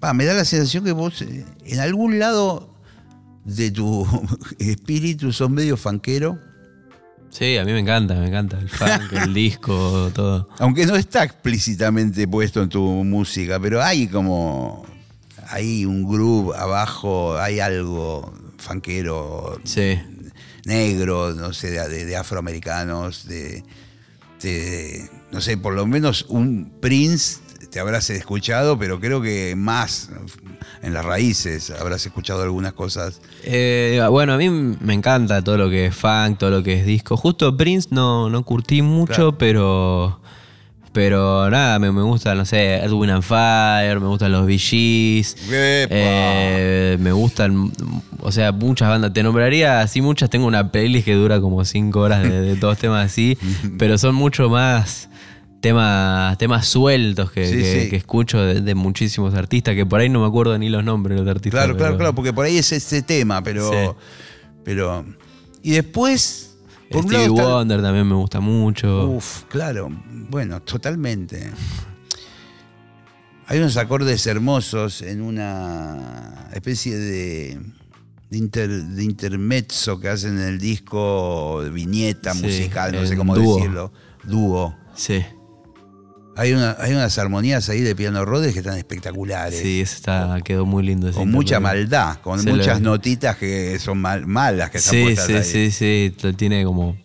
va, me da la sensación que vos eh, en algún lado de tu espíritu sos medio fanquero. Sí, a mí me encanta, me encanta el funk, el disco, todo. Aunque no está explícitamente puesto en tu música, pero hay como. Hay un groove abajo, hay algo fanquero, Sí. negro, no sé, de, afroamericanos, de, de- No sé, por lo menos un Prince te habrás escuchado, pero creo que más en las raíces habrás escuchado algunas cosas. Eh, bueno, a mí me encanta todo lo que es funk, todo lo que es disco. Justo Prince no, no curtí mucho, Claro. pero. Pero nada, me, me gusta, no sé, Edwin and Fire, me gustan los ¡Epa! eh, me gustan, o sea, muchas bandas. Te nombraría así muchas, tengo una playlist que dura como cinco horas de, de todos temas así, pero son mucho más temas, temas sueltos que, Sí, que- sí. que escucho de, de muchísimos artistas, que por ahí no me acuerdo ni los nombres de los artistas. Claro, claro, claro, porque por ahí es este tema, pero. Sí. pero y después. Por Stevie está- Wonder también me gusta mucho. Uf, claro, bueno, totalmente. Hay unos acordes hermosos en una especie de, de, inter- de intermezzo que hacen en el disco, de viñeta Sí, musical, no sé cómo dúo. decirlo, dúo. Sí, Hay, una- hay unas armonías ahí de piano Rhodes que están espectaculares. sí, ese está, quedó muy lindo. ese con mucha maldad, con Se muchas lo- notitas que son mal- malas que están Sí, puestas sí, ahí. sí, sí, lo tiene como,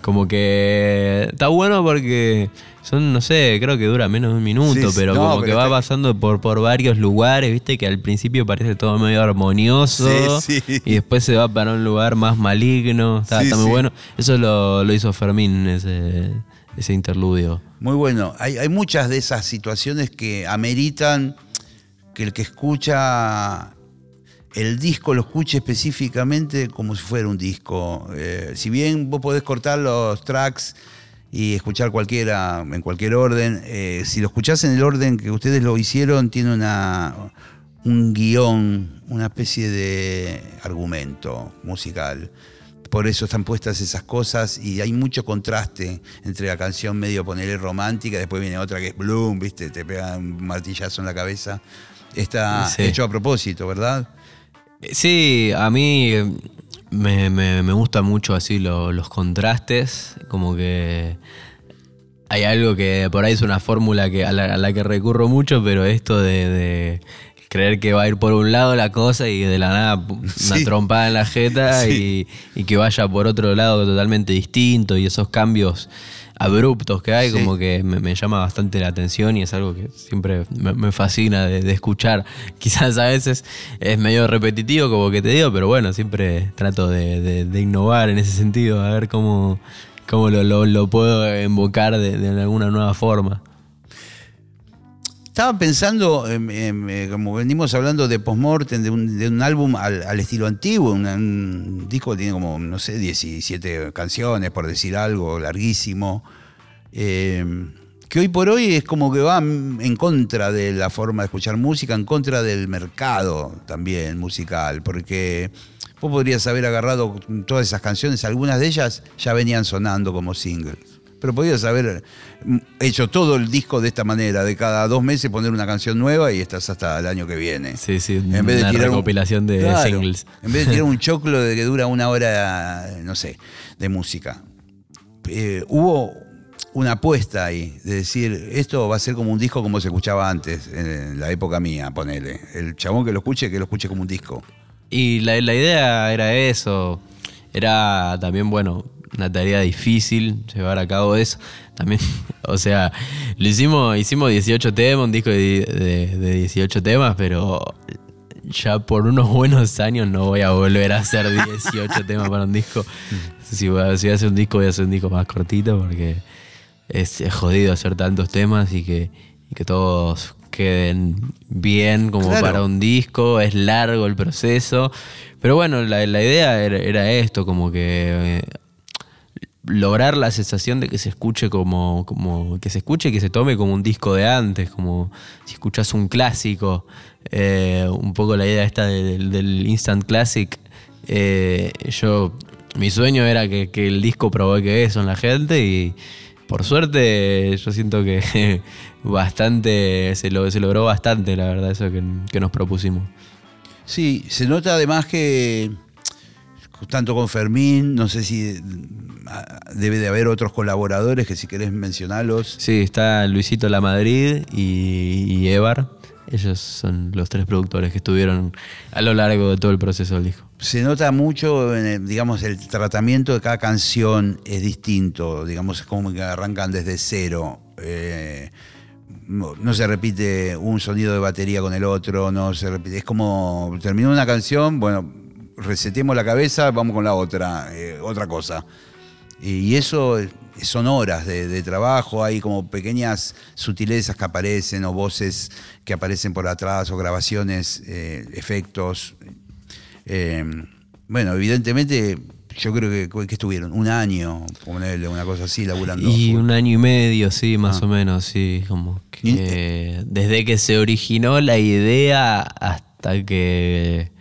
como que está bueno porque son, no sé, creo que dura menos de un minuto, Sí, sí, pero no, como pero que va está- pasando por, por varios lugares, viste, que al principio parece todo medio armonioso Sí, sí. y después se va para un lugar más maligno, está, Sí, está muy sí. bueno. Eso lo, lo hizo Fermín, ese, ese interludio. Muy bueno. Hay, muchas de esas situaciones que ameritan que el que escucha el disco lo escuche específicamente como si fuera un disco. Eh, si bien vos podés cortar los tracks y escuchar cualquiera en cualquier orden, eh, si lo escuchás en el orden que ustedes lo hicieron, tiene una, un guion, una especie de argumento musical. Por eso están puestas esas cosas y hay mucho contraste entre la canción medio ponerle romántica, después viene otra que es Bloom, ¿viste? Te pega un martillazo en la cabeza. Está Sí. hecho a propósito, ¿verdad? Sí, a mí eh, me, me, me gustan mucho así lo- los contrastes, como que hay algo que por ahí es una fórmula que, a, la, a la que recurro mucho, pero esto de, de creer que va a ir por un lado la cosa y de la nada una Sí. trompada en la jeta y, y que vaya por otro lado totalmente distinto y esos cambios abruptos que hay, Sí. como que me, me llama bastante la atención y es algo que siempre me, me fascina de, de escuchar. Quizás a veces es medio repetitivo, como que te digo, pero bueno, siempre trato de, de- de innovar en ese sentido, a ver cómo, cómo lo, lo- lo puedo invocar de, de alguna nueva forma. Estaba pensando, eh, como venimos hablando de postmortem, de un, de un álbum al, al estilo antiguo, un, un disco que tiene como, no sé, 17 canciones, por decir algo, larguísimo, eh, que hoy por hoy es como que va en contra de la forma de escuchar música, en contra del mercado también musical, porque vos podrías haber agarrado todas esas canciones, algunas de ellas ya venían sonando como singles. Pero podías haber mm, hecho todo el disco de esta manera, de cada dos meses poner una canción nueva y estás hasta el año que viene. Sí, sí, En vez de una tirar un- recopilación de Claro, singles. En vez de tirar un choclo de que dura una hora, no sé, de música. Eh, hubo una apuesta ahí, de decir, esto va a ser como un disco como se escuchaba antes, en la época mía, ponele. El chabón que lo escuche, que lo escuche como un disco. Y la, la idea era eso. Era también, bueno, una tarea difícil llevar a cabo eso. También, o sea, lo hicimos, hicimos 18 temas, un disco de, de- de 18 temas, pero ya por unos buenos años no voy a volver a hacer 18 temas para un disco. Si voy, a, si voy a hacer un disco, voy a hacer un disco más cortito porque es, es jodido hacer tantos temas y que, y que todos queden bien como Claro. para un disco, es largo el proceso. Pero bueno, la, la idea era, era esto, como que eh, lograr la sensación de que se escuche como, como que se escuche y que se tome como un disco de antes, como si escuchas un clásico. Eh, un poco la idea esta del, del instant classic. Eh, yo, mi sueño era que, que el disco provoque eso en la gente y por suerte yo siento que bastante, se, lo, se logró bastante, la verdad, eso que, que nos propusimos. Sí, se nota además que tanto con Fermín, no sé si ah, debe de haber otros colaboradores que si querés mencionarlos. Sí, está Luisito La Madrid y, y Evar. Ellos son los tres productores que estuvieron a lo largo de todo el proceso del disco. Se nota mucho, en el, digamos, el tratamiento de cada canción es distinto, digamos, es como que arrancan desde cero. Eh, no, no se repite un sonido de batería con el otro, no se repite. Es como terminó una canción, bueno, resetemos la cabeza, vamos con la otra, eh, otra cosa. Y eso eh, son horas de, de trabajo, hay como pequeñas sutilezas que aparecen, o voces que aparecen por atrás, o grabaciones, eh, efectos. Eh, bueno, evidentemente, yo creo que, que estuvieron un año, ponerle una cosa así, laburando. Y un año y medio, sí, más Ah. o menos, sí. Como que desde que se originó la idea hasta que,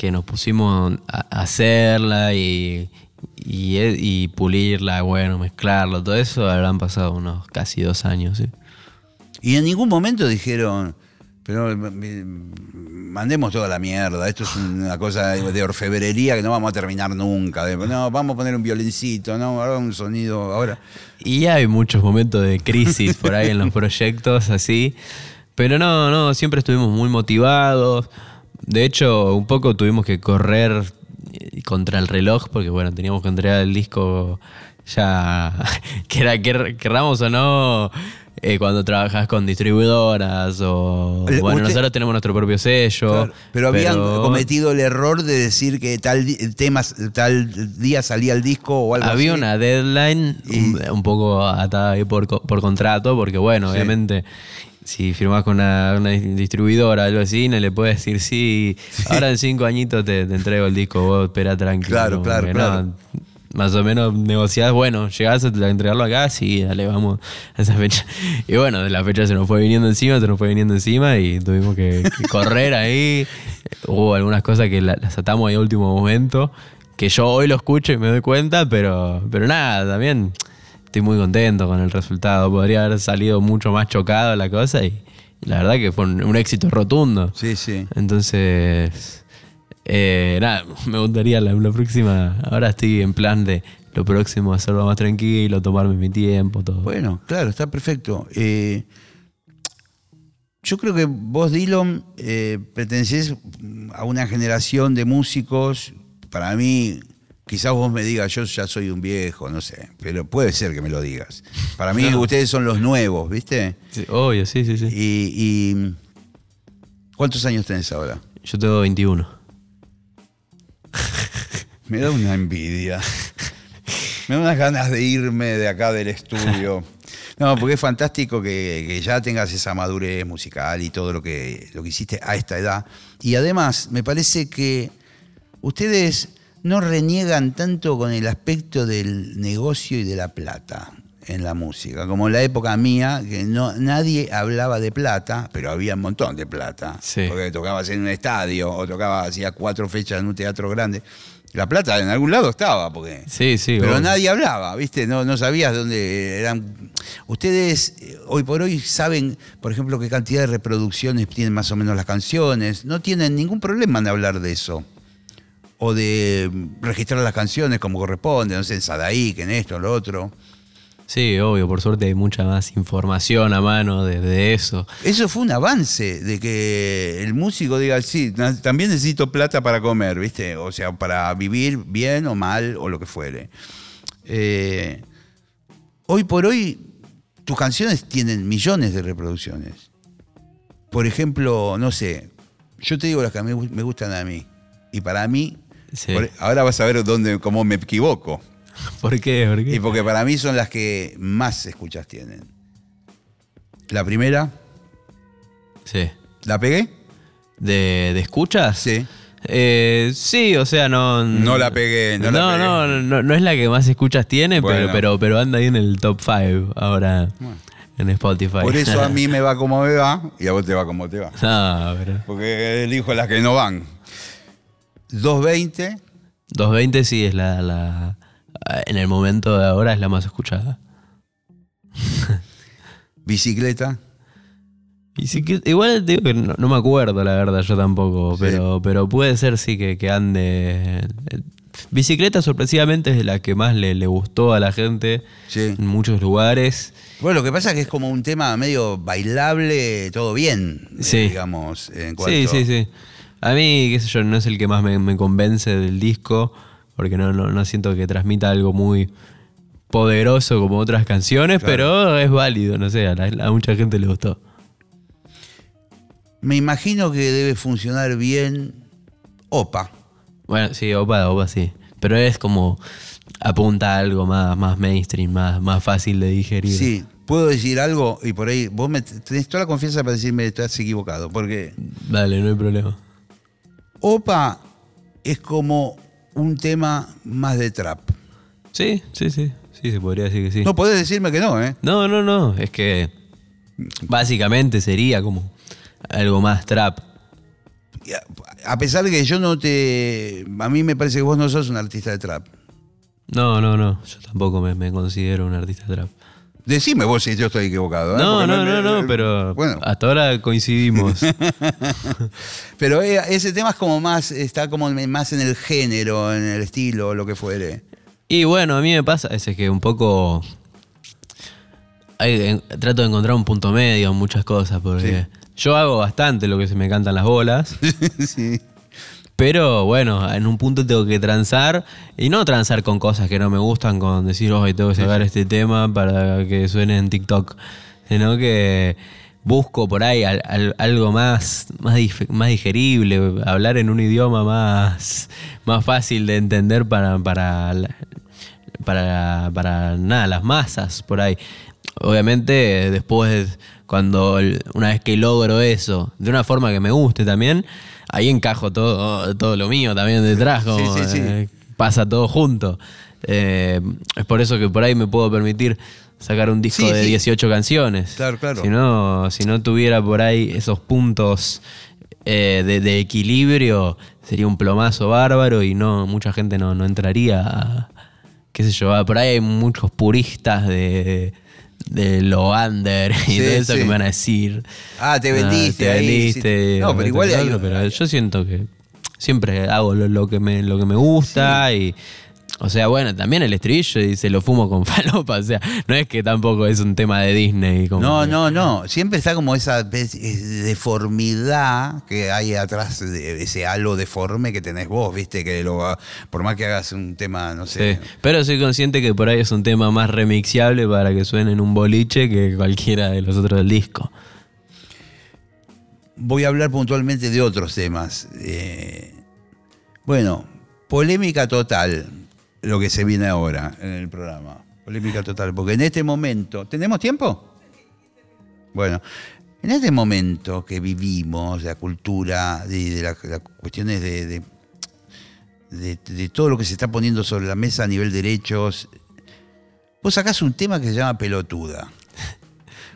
que nos pusimos a hacerla y, y, y pulirla, bueno, mezclarlo, todo eso, habrán pasado unos casi dos años, sí. Y en ningún momento dijeron, pero eh, mandemos toda la mierda, esto es una cosa de orfebrería que no vamos a terminar nunca. De- No, vamos a poner un violincito, no, ahora un sonido, ahora. Y hay muchos momentos de crisis por ahí en los proyectos así. Pero no, no, siempre estuvimos muy motivados. De hecho, un poco tuvimos que correr contra el reloj porque, bueno, teníamos que entregar el disco ya, que era, quer- querramos o no, eh, cuando trabajas con distribuidoras o... Bueno, usted- nosotros tenemos nuestro propio sello. Claro, pero habían cometido el error de decir que tal tema, tal día salía el disco o algo Había así. una deadline Y- un, un poco atada ahí por, por contrato, porque bueno, Sí. obviamente si firmás con una, una distribuidora o algo así, no le puedes decir, sí, ahora en cinco añitos te, te entrego el disco, vos espera tranquilo. Claro, claro, claro. no, más o menos negociás, bueno, llegás a entregarlo acá, sí, dale, vamos a esa fecha. Y bueno, la fecha se nos fue viniendo encima, se nos fue viniendo encima y tuvimos que, que correr ahí. Hubo algunas cosas que la- las atamos ahí a último momento, que yo hoy lo escucho y me doy cuenta, pero, pero nada, también estoy muy contento con el resultado. Podría haber salido mucho más chocado la cosa y, y la verdad que fue un, un éxito rotundo. Sí, sí. Entonces, eh, nada, me gustaría la, la próxima. Ahora estoy en plan de lo próximo, hacerlo más tranquilo, tomarme mi tiempo, todo. Bueno, claro, está perfecto. Eh, yo creo que vos, Dylan, eh, pertenecés a una generación de músicos. Para mí, quizás vos me digas, yo ya soy un viejo, no sé, pero puede ser que me lo digas. Para mí, ustedes son los nuevos, ¿viste? Sí, obvio, sí, sí, sí. Y, y- ¿Cuántos años tenés ahora? Yo tengo 21. Me da una envidia. Me da unas ganas de irme de acá del estudio. No, porque es fantástico que, que ya tengas esa madurez musical y todo lo que, lo que hiciste a esta edad. Y además, me parece que ustedes no reniegan tanto con el aspecto del negocio y de la plata en la música, como en la época mía, que no, nadie hablaba de plata, pero había un montón de plata, Sí. porque tocabas en un estadio o tocabas, hacía cuatro fechas en un teatro grande. La plata en algún lado estaba, porque... Sí, sí. Pero obvio. nadie hablaba, ¿viste? No, no sabías dónde eran. Ustedes eh, hoy por hoy saben, por ejemplo, qué cantidad de reproducciones tienen más o menos las canciones. No tienen ningún problema en hablar de eso. O de registrar las canciones como corresponde, no sé, en Sadaí, que en esto, en lo otro. Sí, obvio. Por suerte hay mucha más información a mano de, de eso. Eso fue un avance de que el músico diga, sí, también necesito plata para comer, ¿viste? O sea, para vivir bien o mal o lo que fuere. Eh, hoy por hoy, tus canciones tienen millones de reproducciones. Por ejemplo, no sé, yo te digo las que me gustan a mí. Y para mí, Sí. por- ahora vas a ver dónde, cómo me equivoco. ¿Por qué? ¿Por qué? Y porque para mí son las que más escuchas tienen. La primera, Sí. ¿la pegué? ¿De, de escuchas? Sí. Eh, sí, o sea, no. No la pegué, no No, la pegué. no, no, no es la que más escuchas tiene, Bueno. pero, pero, pero anda ahí en el top 5 ahora en Spotify. Por eso a mí me va como me va y a vos te va como te va. no, pero. Porque elijo las que no van. 220, 220 sí es la, la. En el momento de ahora es la más escuchada. bicicleta. Igual digo que no, no me acuerdo, la verdad, yo tampoco. Sí. Pero, pero puede ser sí que, que ande. Bicicleta sorpresivamente es la que más le, le gustó a la gente Sí. en muchos lugares. Bueno, lo que pasa es que es como un tema medio bailable, todo bien, eh, digamos, en cuanto Sí, sí, sí. A mí, qué sé yo, no es el que más me, me convence del disco, porque no, no, no siento que transmita algo muy poderoso como otras canciones, Claro. pero es válido, no sé, a, la- a mucha gente le gustó. Me imagino que debe funcionar bien OPA. Bueno, sí, Opa, Opa sí. Pero es como apunta a algo más, más mainstream, más, más fácil de digerir. Sí, puedo decir algo y por ahí vos me tenés toda la confianza para decirme que estás equivocado, porque Dale, no hay problema. OPA es como un tema más de trap. Sí, sí, sí. Sí, se podría decir que sí. No podés decirme que no, ¿eh? No, no, no. Es que básicamente sería como algo más trap. A- pesar de que yo no te... A mí me parece que vos no sos un artista de trap. No, no, no. Yo tampoco me, me considero un artista trap. Decime vos si yo estoy equivocado. ¿eh? No, no, no, no, me- pero Bueno, hasta ahora coincidimos. pero eh, ese tema es como más... Está como más en el género, en el estilo, lo que fuere. y bueno, a mí me pasa es que un poco... hay- en- trato de encontrar un punto medio en muchas cosas, porque yo hago bastante lo que se me cantan las bolas. sí. Pero bueno, en un punto tengo que transar y no transar con cosas que no me gustan, con decir, hoy tengo que sacar este tema para que suene en TikTok, sino que busco por ahí al- al- algo más, más, más digerible, hablar en un idioma más, más fácil de entender para, para, para, para nada, las masas por ahí. Obviamente después, cuando una vez que logro eso, de una forma que me guste también, ahí encajo todo, todo lo mío también detrás, como, Sí, sí, sí. eh, pasa todo junto. Eh, es por eso que por ahí me puedo permitir sacar un disco de sí. 18 canciones. Claro, claro. Si no, si no tuviera por ahí esos puntos eh, de, de equilibrio, sería un plomazo bárbaro y no mucha gente no, no entraría a, qué sé yo, a- por ahí hay muchos puristas de, de lo under y Sí, de eso sí. que me van a decir. Ah, te vendiste te ahí, vendiste, sí. No, pero igual hay- otro, pero yo siento que siempre hago lo, lo que me lo que me gusta y o sea, bueno, también el estribillo se lo fumo con falopa, o sea, no es que tampoco es un tema de Disney como No, que- no, no. Siempre está como esa eh, deformidad que hay atrás de ese halo deforme que tenés vos, viste, que lo por más que hagas un tema, no sé. Sí, pero soy consciente que por ahí es un tema más remixiable para que suene en un boliche que cualquiera de los otros del disco. Voy a hablar puntualmente de otros temas. Eh, bueno, polémica total. Lo que se viene ahora en el programa. Polémica total. Porque en este momento. ¿Tenemos tiempo? Bueno, en este momento que vivimos, la cultura, de, de la- las cuestiones de, de- de- de todo lo que se está poniendo sobre la mesa a nivel derechos, vos sacás un tema que se llama pelotuda.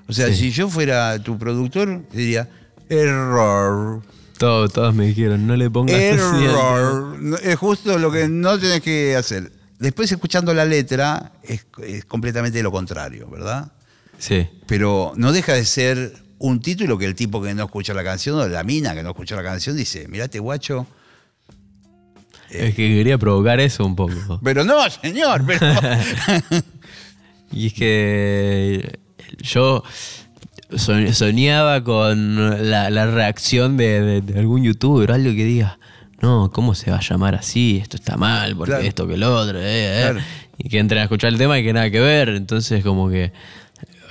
O sea, Sí. si yo fuera tu productor, diría, error. Todos, todos me dijeron, no le pongas así al tema". Error. Es justo lo que no tenés que hacer. Después, escuchando la letra, es, es completamente lo contrario, ¿verdad? Sí. Pero no deja de ser un título que el tipo que no escucha la canción o la mina que no escucha la canción dice, mirate guacho. Es que quería provocar eso un poco. Pero no, señor, pero... Y es que yo soñaba con la, la reacción de, de- de algún youtuber o algo que diga, no, ¿cómo se va a llamar así? Esto está mal, porque Claro. esto que lo otro, eh, eh". Claro. Y que entren a escuchar el tema y que nada que ver. Entonces como que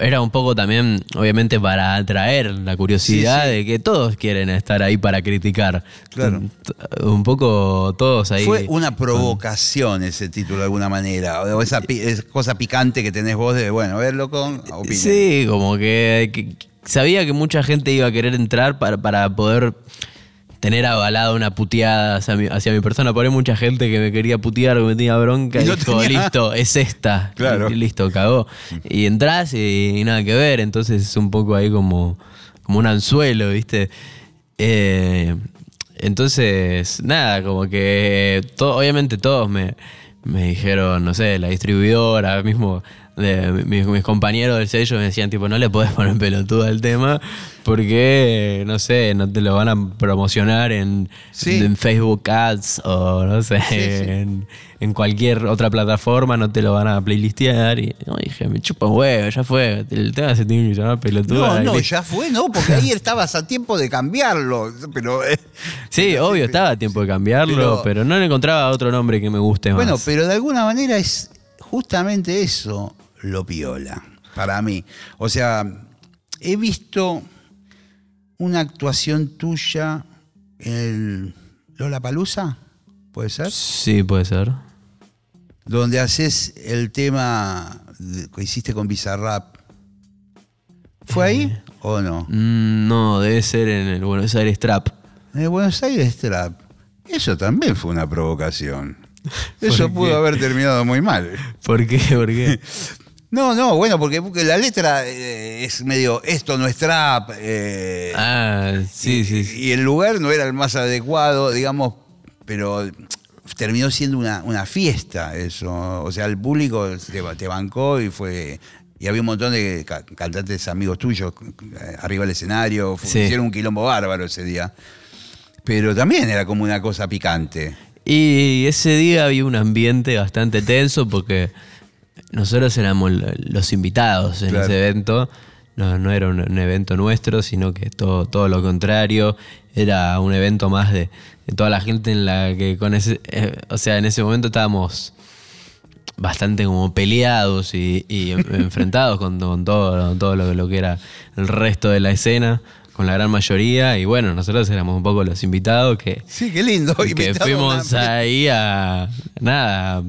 era un poco también, obviamente, para atraer la curiosidad Sí, sí. de que todos quieren estar ahí para criticar. Claro. Un poco todos ahí. Fue una provocación ese título de alguna manera. O esa pi- es cosa picante que tenés vos de, bueno, verlo con opinión. Sí, como que, que- sabía que mucha gente iba a querer entrar para, para poder tener avalada una puteada hacia mi, hacia mi persona. Por ahí mucha gente que me quería putear, que me tenía bronca, Y y no dijo, tenía- listo, es esta. Claro. Y listo, cagó. Y entras y, y nada que ver. Entonces es un poco ahí como, como un anzuelo, ¿viste? Eh, entonces, nada, como que to- obviamente todos me, me dijeron, no sé, la distribuidora, mismo de, mis, mis compañeros del sello me decían, tipo, no le podés poner pelotuda al tema porque, no sé, no te lo van a promocionar en, Sí. en Facebook Ads o, no sé, sí. En, en cualquier otra plataforma, no te lo van a playlistear. Y no, dije, me chupa un huevo, ya fue, el tema se tiene que llamar pelotuda. No, no, ya fue, no, porque ahí estabas a tiempo de cambiarlo. Pero, eh, Sí, obvio, estaba a tiempo de cambiarlo, Pero- pero, no le encontraba otro nombre que me guste más. bueno, pero de alguna manera es justamente eso lo piola, para mí. O sea, he visto una actuación tuya en el Lola Palusa, ¿puede ser? Sí, puede ser. Donde haces el tema que hiciste con Bizarrap. ¿Fue ahí o no? Mm, no, debe ser en el Buenos Aires Trap. En el Buenos Aires Trap. Eso también fue una provocación. Eso ¿Por pudo qué? haber terminado muy mal. ¿Por qué? ¿Por qué? No, no, bueno, porque, porque la letra eh, es medio, esto no es trap. eh, ah, sí, y, sí. sí. y el lugar no era el más adecuado, digamos, pero terminó siendo una, una fiesta eso. O sea, el público te, te bancó y fue... Y había un montón de ca- cantantes amigos tuyos eh, arriba del escenario. Sí. Hicieron un quilombo bárbaro ese día. Pero también era como una cosa picante. Y ese día había un ambiente bastante tenso porque nosotros éramos lo- los invitados en Claro. ese evento. No, no era un, un evento nuestro, sino que todo, todo lo contrario. Era un evento más de, de toda la gente en la que con ese. eh, o sea, en ese momento estábamos bastante como peleados y, y en- enfrentados con, con todo, todo lo, lo que era el resto de la escena, con la gran mayoría. Y bueno, nosotros éramos un poco los invitados que Sí, qué lindo. que Invitado fuimos ahí a nada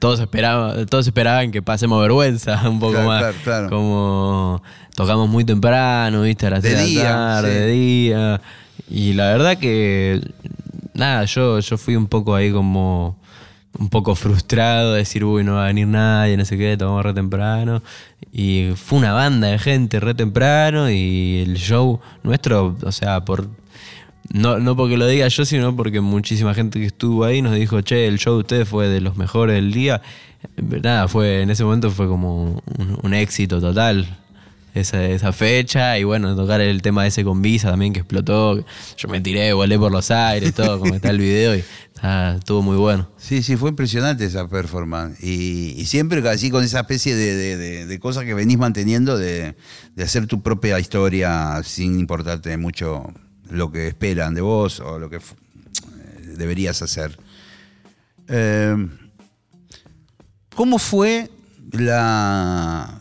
todos esperaban todos esperaban que pasemos vergüenza un poco Claro, más claro, claro. como tocamos muy temprano viste a las De 3 de día, la tarde sí. de día y la verdad que nada yo yo fui un poco ahí como un poco frustrado de decir uy no va a venir nadie no sé qué tomamos re temprano y fue una banda de gente re temprano y el show nuestro o sea por no, no porque lo diga yo, sino porque muchísima gente que estuvo ahí nos dijo, che, el show de ustedes fue de los mejores del día. Nada, fue, en ese momento fue como un, un éxito total. Esa, esa fecha y bueno, tocar el tema ese con Visa también que explotó. Yo me tiré, volé por los aires, todo, como está el video y ah, estuvo muy bueno. Sí, sí, fue impresionante esa performance. Y, y siempre así con esa especie de, de- de- cosas que venís manteniendo, de, de hacer tu propia historia sin importarte mucho lo que esperan de vos o lo que eh, deberías hacer. Eh, ¿Cómo fue la,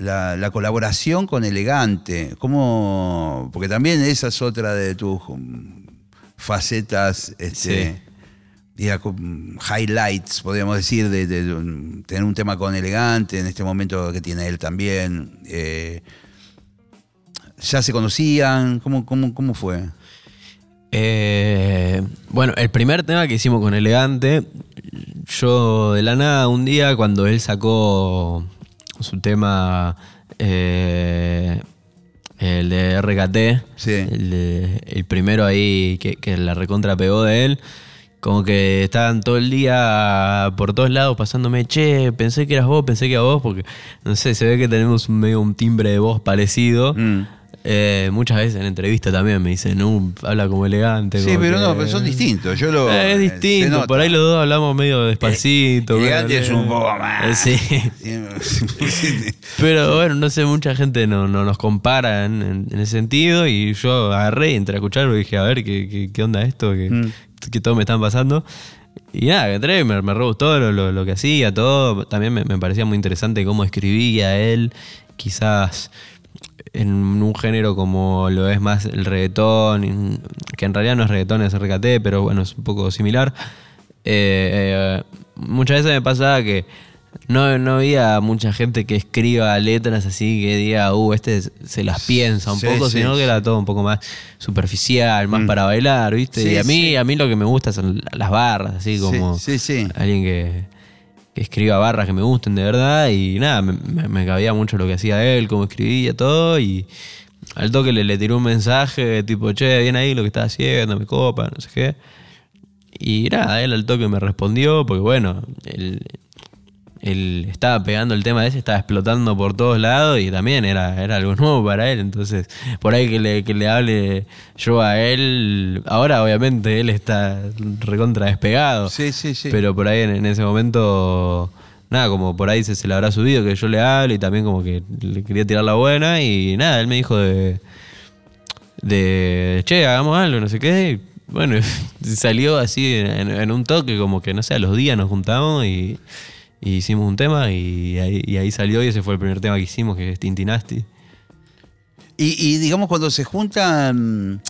la, la colaboración con Elegante? ¿Cómo, porque también esa es otra de tus mm, facetas este, Sí. co- highlights, podríamos decir, de, de- de un- tener un tema con elegante en este momento que tiene él también. Eh, ¿Ya se conocían? ¿Cómo, cómo, cómo fue? Eh, bueno, el primer tema que hicimos con Elegante, yo de la nada un día cuando él sacó su tema, eh, el de RKT, Sí. el, de- el primero ahí que, que la recontra pegó de él, como que estaban todo el día por todos lados pasándome, che, pensé que eras vos, pensé que era vos, porque no sé, se ve que tenemos medio un timbre de voz parecido. Mm. Eh, muchas veces en entrevistas también me dicen, no, habla como elegante. Sí, como pero que- no, pero son distintos. Yo lo, Eh, es se distinto, por ahí los dos hablamos medio despacito. Eh, elegante es un poco más. Eh, Sí. Pero bueno, no sé, mucha gente no, no nos compara en, en- en ese sentido y yo agarré entré a escucharlo y dije, a ver, ¿qué, qué, qué onda esto? ¿Qué, Mm. qué todo me están pasando? Y nada, que entré, me, me re gustó lo, lo- lo que hacía, todo. También me, me parecía muy interesante cómo escribía él, quizás en un género como lo es más el reggaetón, que en realidad no es reggaetón, es RKT, pero bueno, es un poco similar. Eh, eh, muchas veces me pasaba que no, no había mucha gente que escriba letras así que diga, uh, este se las piensa un Sí, poco, sí. sino que era todo un poco más superficial, más para bailar, ¿viste? Y a mí, a mí lo que me gusta son las barras, así como alguien que, que escriba barras que me gusten de verdad y nada, me, me- cabía mucho lo que hacía él, cómo escribía todo y al toque le, le tiró un mensaje tipo, che, bien ahí lo que estás haciendo, me copa, no sé qué. Y nada, él al toque me respondió porque bueno, él, él estaba pegando el tema ese, estaba explotando por todos lados y también era, era algo nuevo para él. Entonces, por ahí que le, que le hable yo a él, ahora obviamente él está recontra despegado. Sí, sí, sí. Pero por ahí en, en ese momento, nada, como por ahí se, se le habrá subido que yo le hable y también como que le quería tirar la buena y nada, él me dijo de, de che, hagamos algo, no sé qué. y bueno, salió así en, en un toque, como que no sé, a los días nos juntamos y, y hicimos un tema y ahí, y ahí salió y ese fue el primer tema que hicimos, que es Tintinasti. Y, y, digamos, cuando se juntan,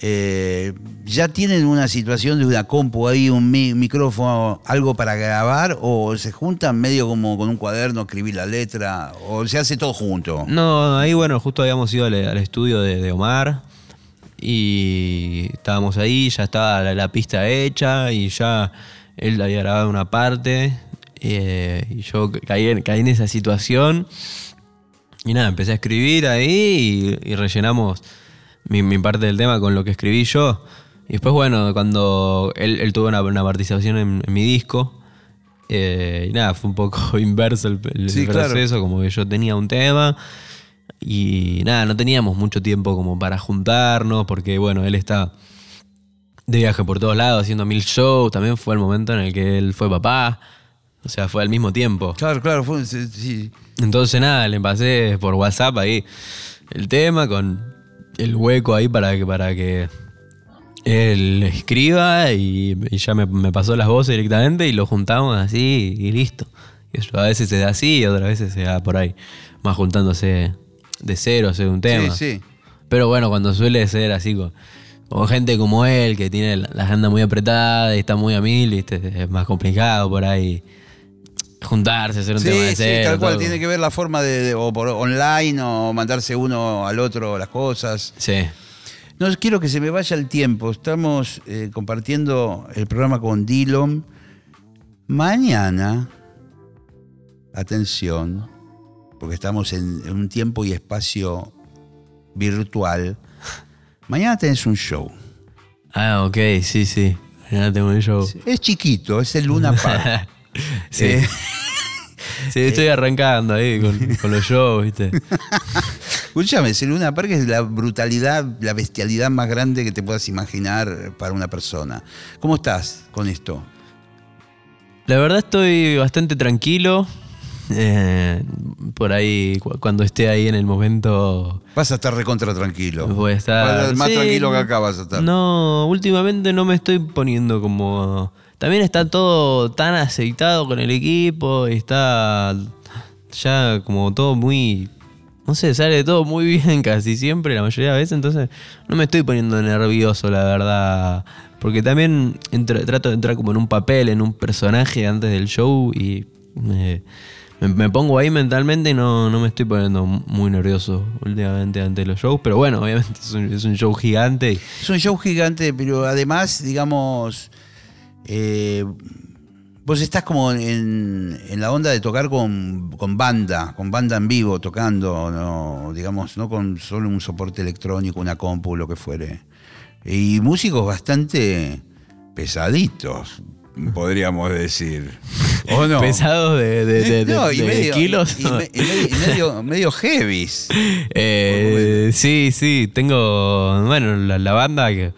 eh, ya tienen una situación de una compu ahí, un mi- micrófono, algo para grabar, o se juntan medio como con un cuaderno, escribir la letra, o se hace todo junto. No, ahí bueno, justo habíamos ido al, al estudio de, de Omar y estábamos ahí, ya estaba la, la pista hecha y ya él había grabado una parte eh, y yo caí en, caí en esa situación y nada, empecé a escribir ahí y, y rellenamos mi, mi parte del tema con lo que escribí yo. Y después, bueno, cuando él, él tuvo una, una participación en, en mi disco, eh, y nada, fue un poco inverso el, el Sí, claro. proceso, como que yo tenía un tema y nada, no teníamos mucho tiempo como para juntarnos, porque bueno, él está de viaje por todos lados haciendo mil shows, también fue el momento en el que él fue papá, o sea, fue al mismo tiempo. Claro, claro, fue, sí, sí. Entonces nada, le pasé por WhatsApp ahí el tema con el hueco ahí para que, para que él escriba y, y ya me, me pasó las voces directamente y lo juntamos así y listo. Y eso a veces se da así y otras veces se da por ahí, más juntándose de cero, hacer un tema. Sí, sí. Pero bueno, cuando suele ser así con, con gente como él, que tiene la la agenda muy apretada y está muy a mil, ¿viste? es más complicado por ahí juntarse, hacer un tema de sí, cero. tal cual. todo. Tiene que ver la forma de, de- o por online o mandarse uno al otro las cosas. Sí. No quiero que se me vaya el tiempo. Estamos eh, compartiendo el programa con Dillon. Mañana, atención, porque estamos en, en un tiempo y espacio virtual. Mañana tenés un show. Ah, ok, sí, sí. Ya tengo un show. Es chiquito, es el Luna Park. sí. Eh, Sí, estoy arrancando ahí con, con los shows, ¿viste? Escúchame, el Luna Park es la brutalidad, la bestialidad más grande que te puedas imaginar para una persona. ¿Cómo estás con esto? La verdad estoy bastante tranquilo. Eh, por ahí, cu- cuando esté ahí en el momento, Vas a estar recontra tranquilo. voy a estar... Vas a estar más Sí, tranquilo que acá vas a estar. No, últimamente no me estoy poniendo como... También está todo tan aceitado con el equipo está ya como todo muy... No sé, sale todo muy bien casi siempre, la mayoría de veces, entonces no me estoy poniendo nervioso, la verdad, Porque también trato de entrar como en un papel, en un personaje antes del show y me, pongo ahí mentalmente y no, no me estoy poniendo muy nervioso últimamente ante los shows. Pero bueno, obviamente es un, show gigante. Es un show gigante, pero además, digamos, eh, vos estás como en, en la onda de tocar con, con banda, con banda en vivo, tocando, no, digamos, no con solo un soporte electrónico, una compu, lo que fuere. Y músicos bastante pesaditos, podríamos decir. ¿O no? Pesados de, de- de- No, de medio- kilos. y- y me- y medio, y medio, medio heavies. Eh, sí, sí, tengo, bueno, la, la banda que,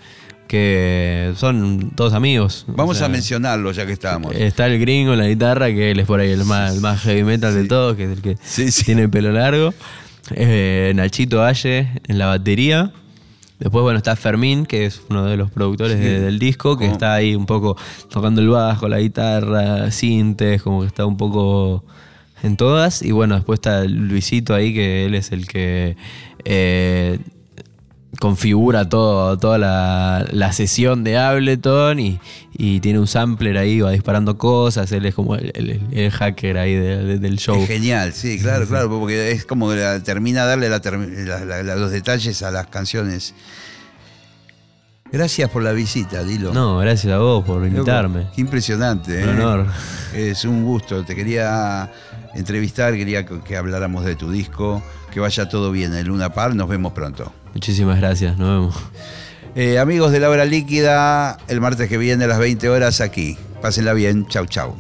que son todos amigos. Vamos O sea, a mencionarlo ya que estamos. Está el gringo en la guitarra, que él es por ahí el más, el más heavy metal de todos, que es el que Sí, tiene el pelo largo. Eh, Nachito Valle en la batería. Después, bueno, está Fermín, que es uno de los productores de- del disco, que está ahí un poco tocando el bajo, la guitarra, sintes, como que está un poco en todas. Y bueno, después está Luisito ahí, que él es el que eh, configura todo, toda la, la sesión de Ableton y, y tiene un sampler ahí, va disparando cosas. Él es como el, el- el hacker ahí de- de- del show. Es genial, sí, claro, claro, porque es como que la- termina darle la los detalles a las canciones. Gracias por la visita, Dilo. No, gracias a vos por invitarme. Qué impresionante. Un ¿eh? honor. Es un gusto. Te quería entrevistar, quería que, que habláramos de tu disco. Que vaya todo bien en Luna Par. Nos vemos pronto. Muchísimas gracias, nos vemos. Eh, amigos de la hora líquida, el martes que viene a las 20 horas aquí. Pásenla bien. Chau, chau.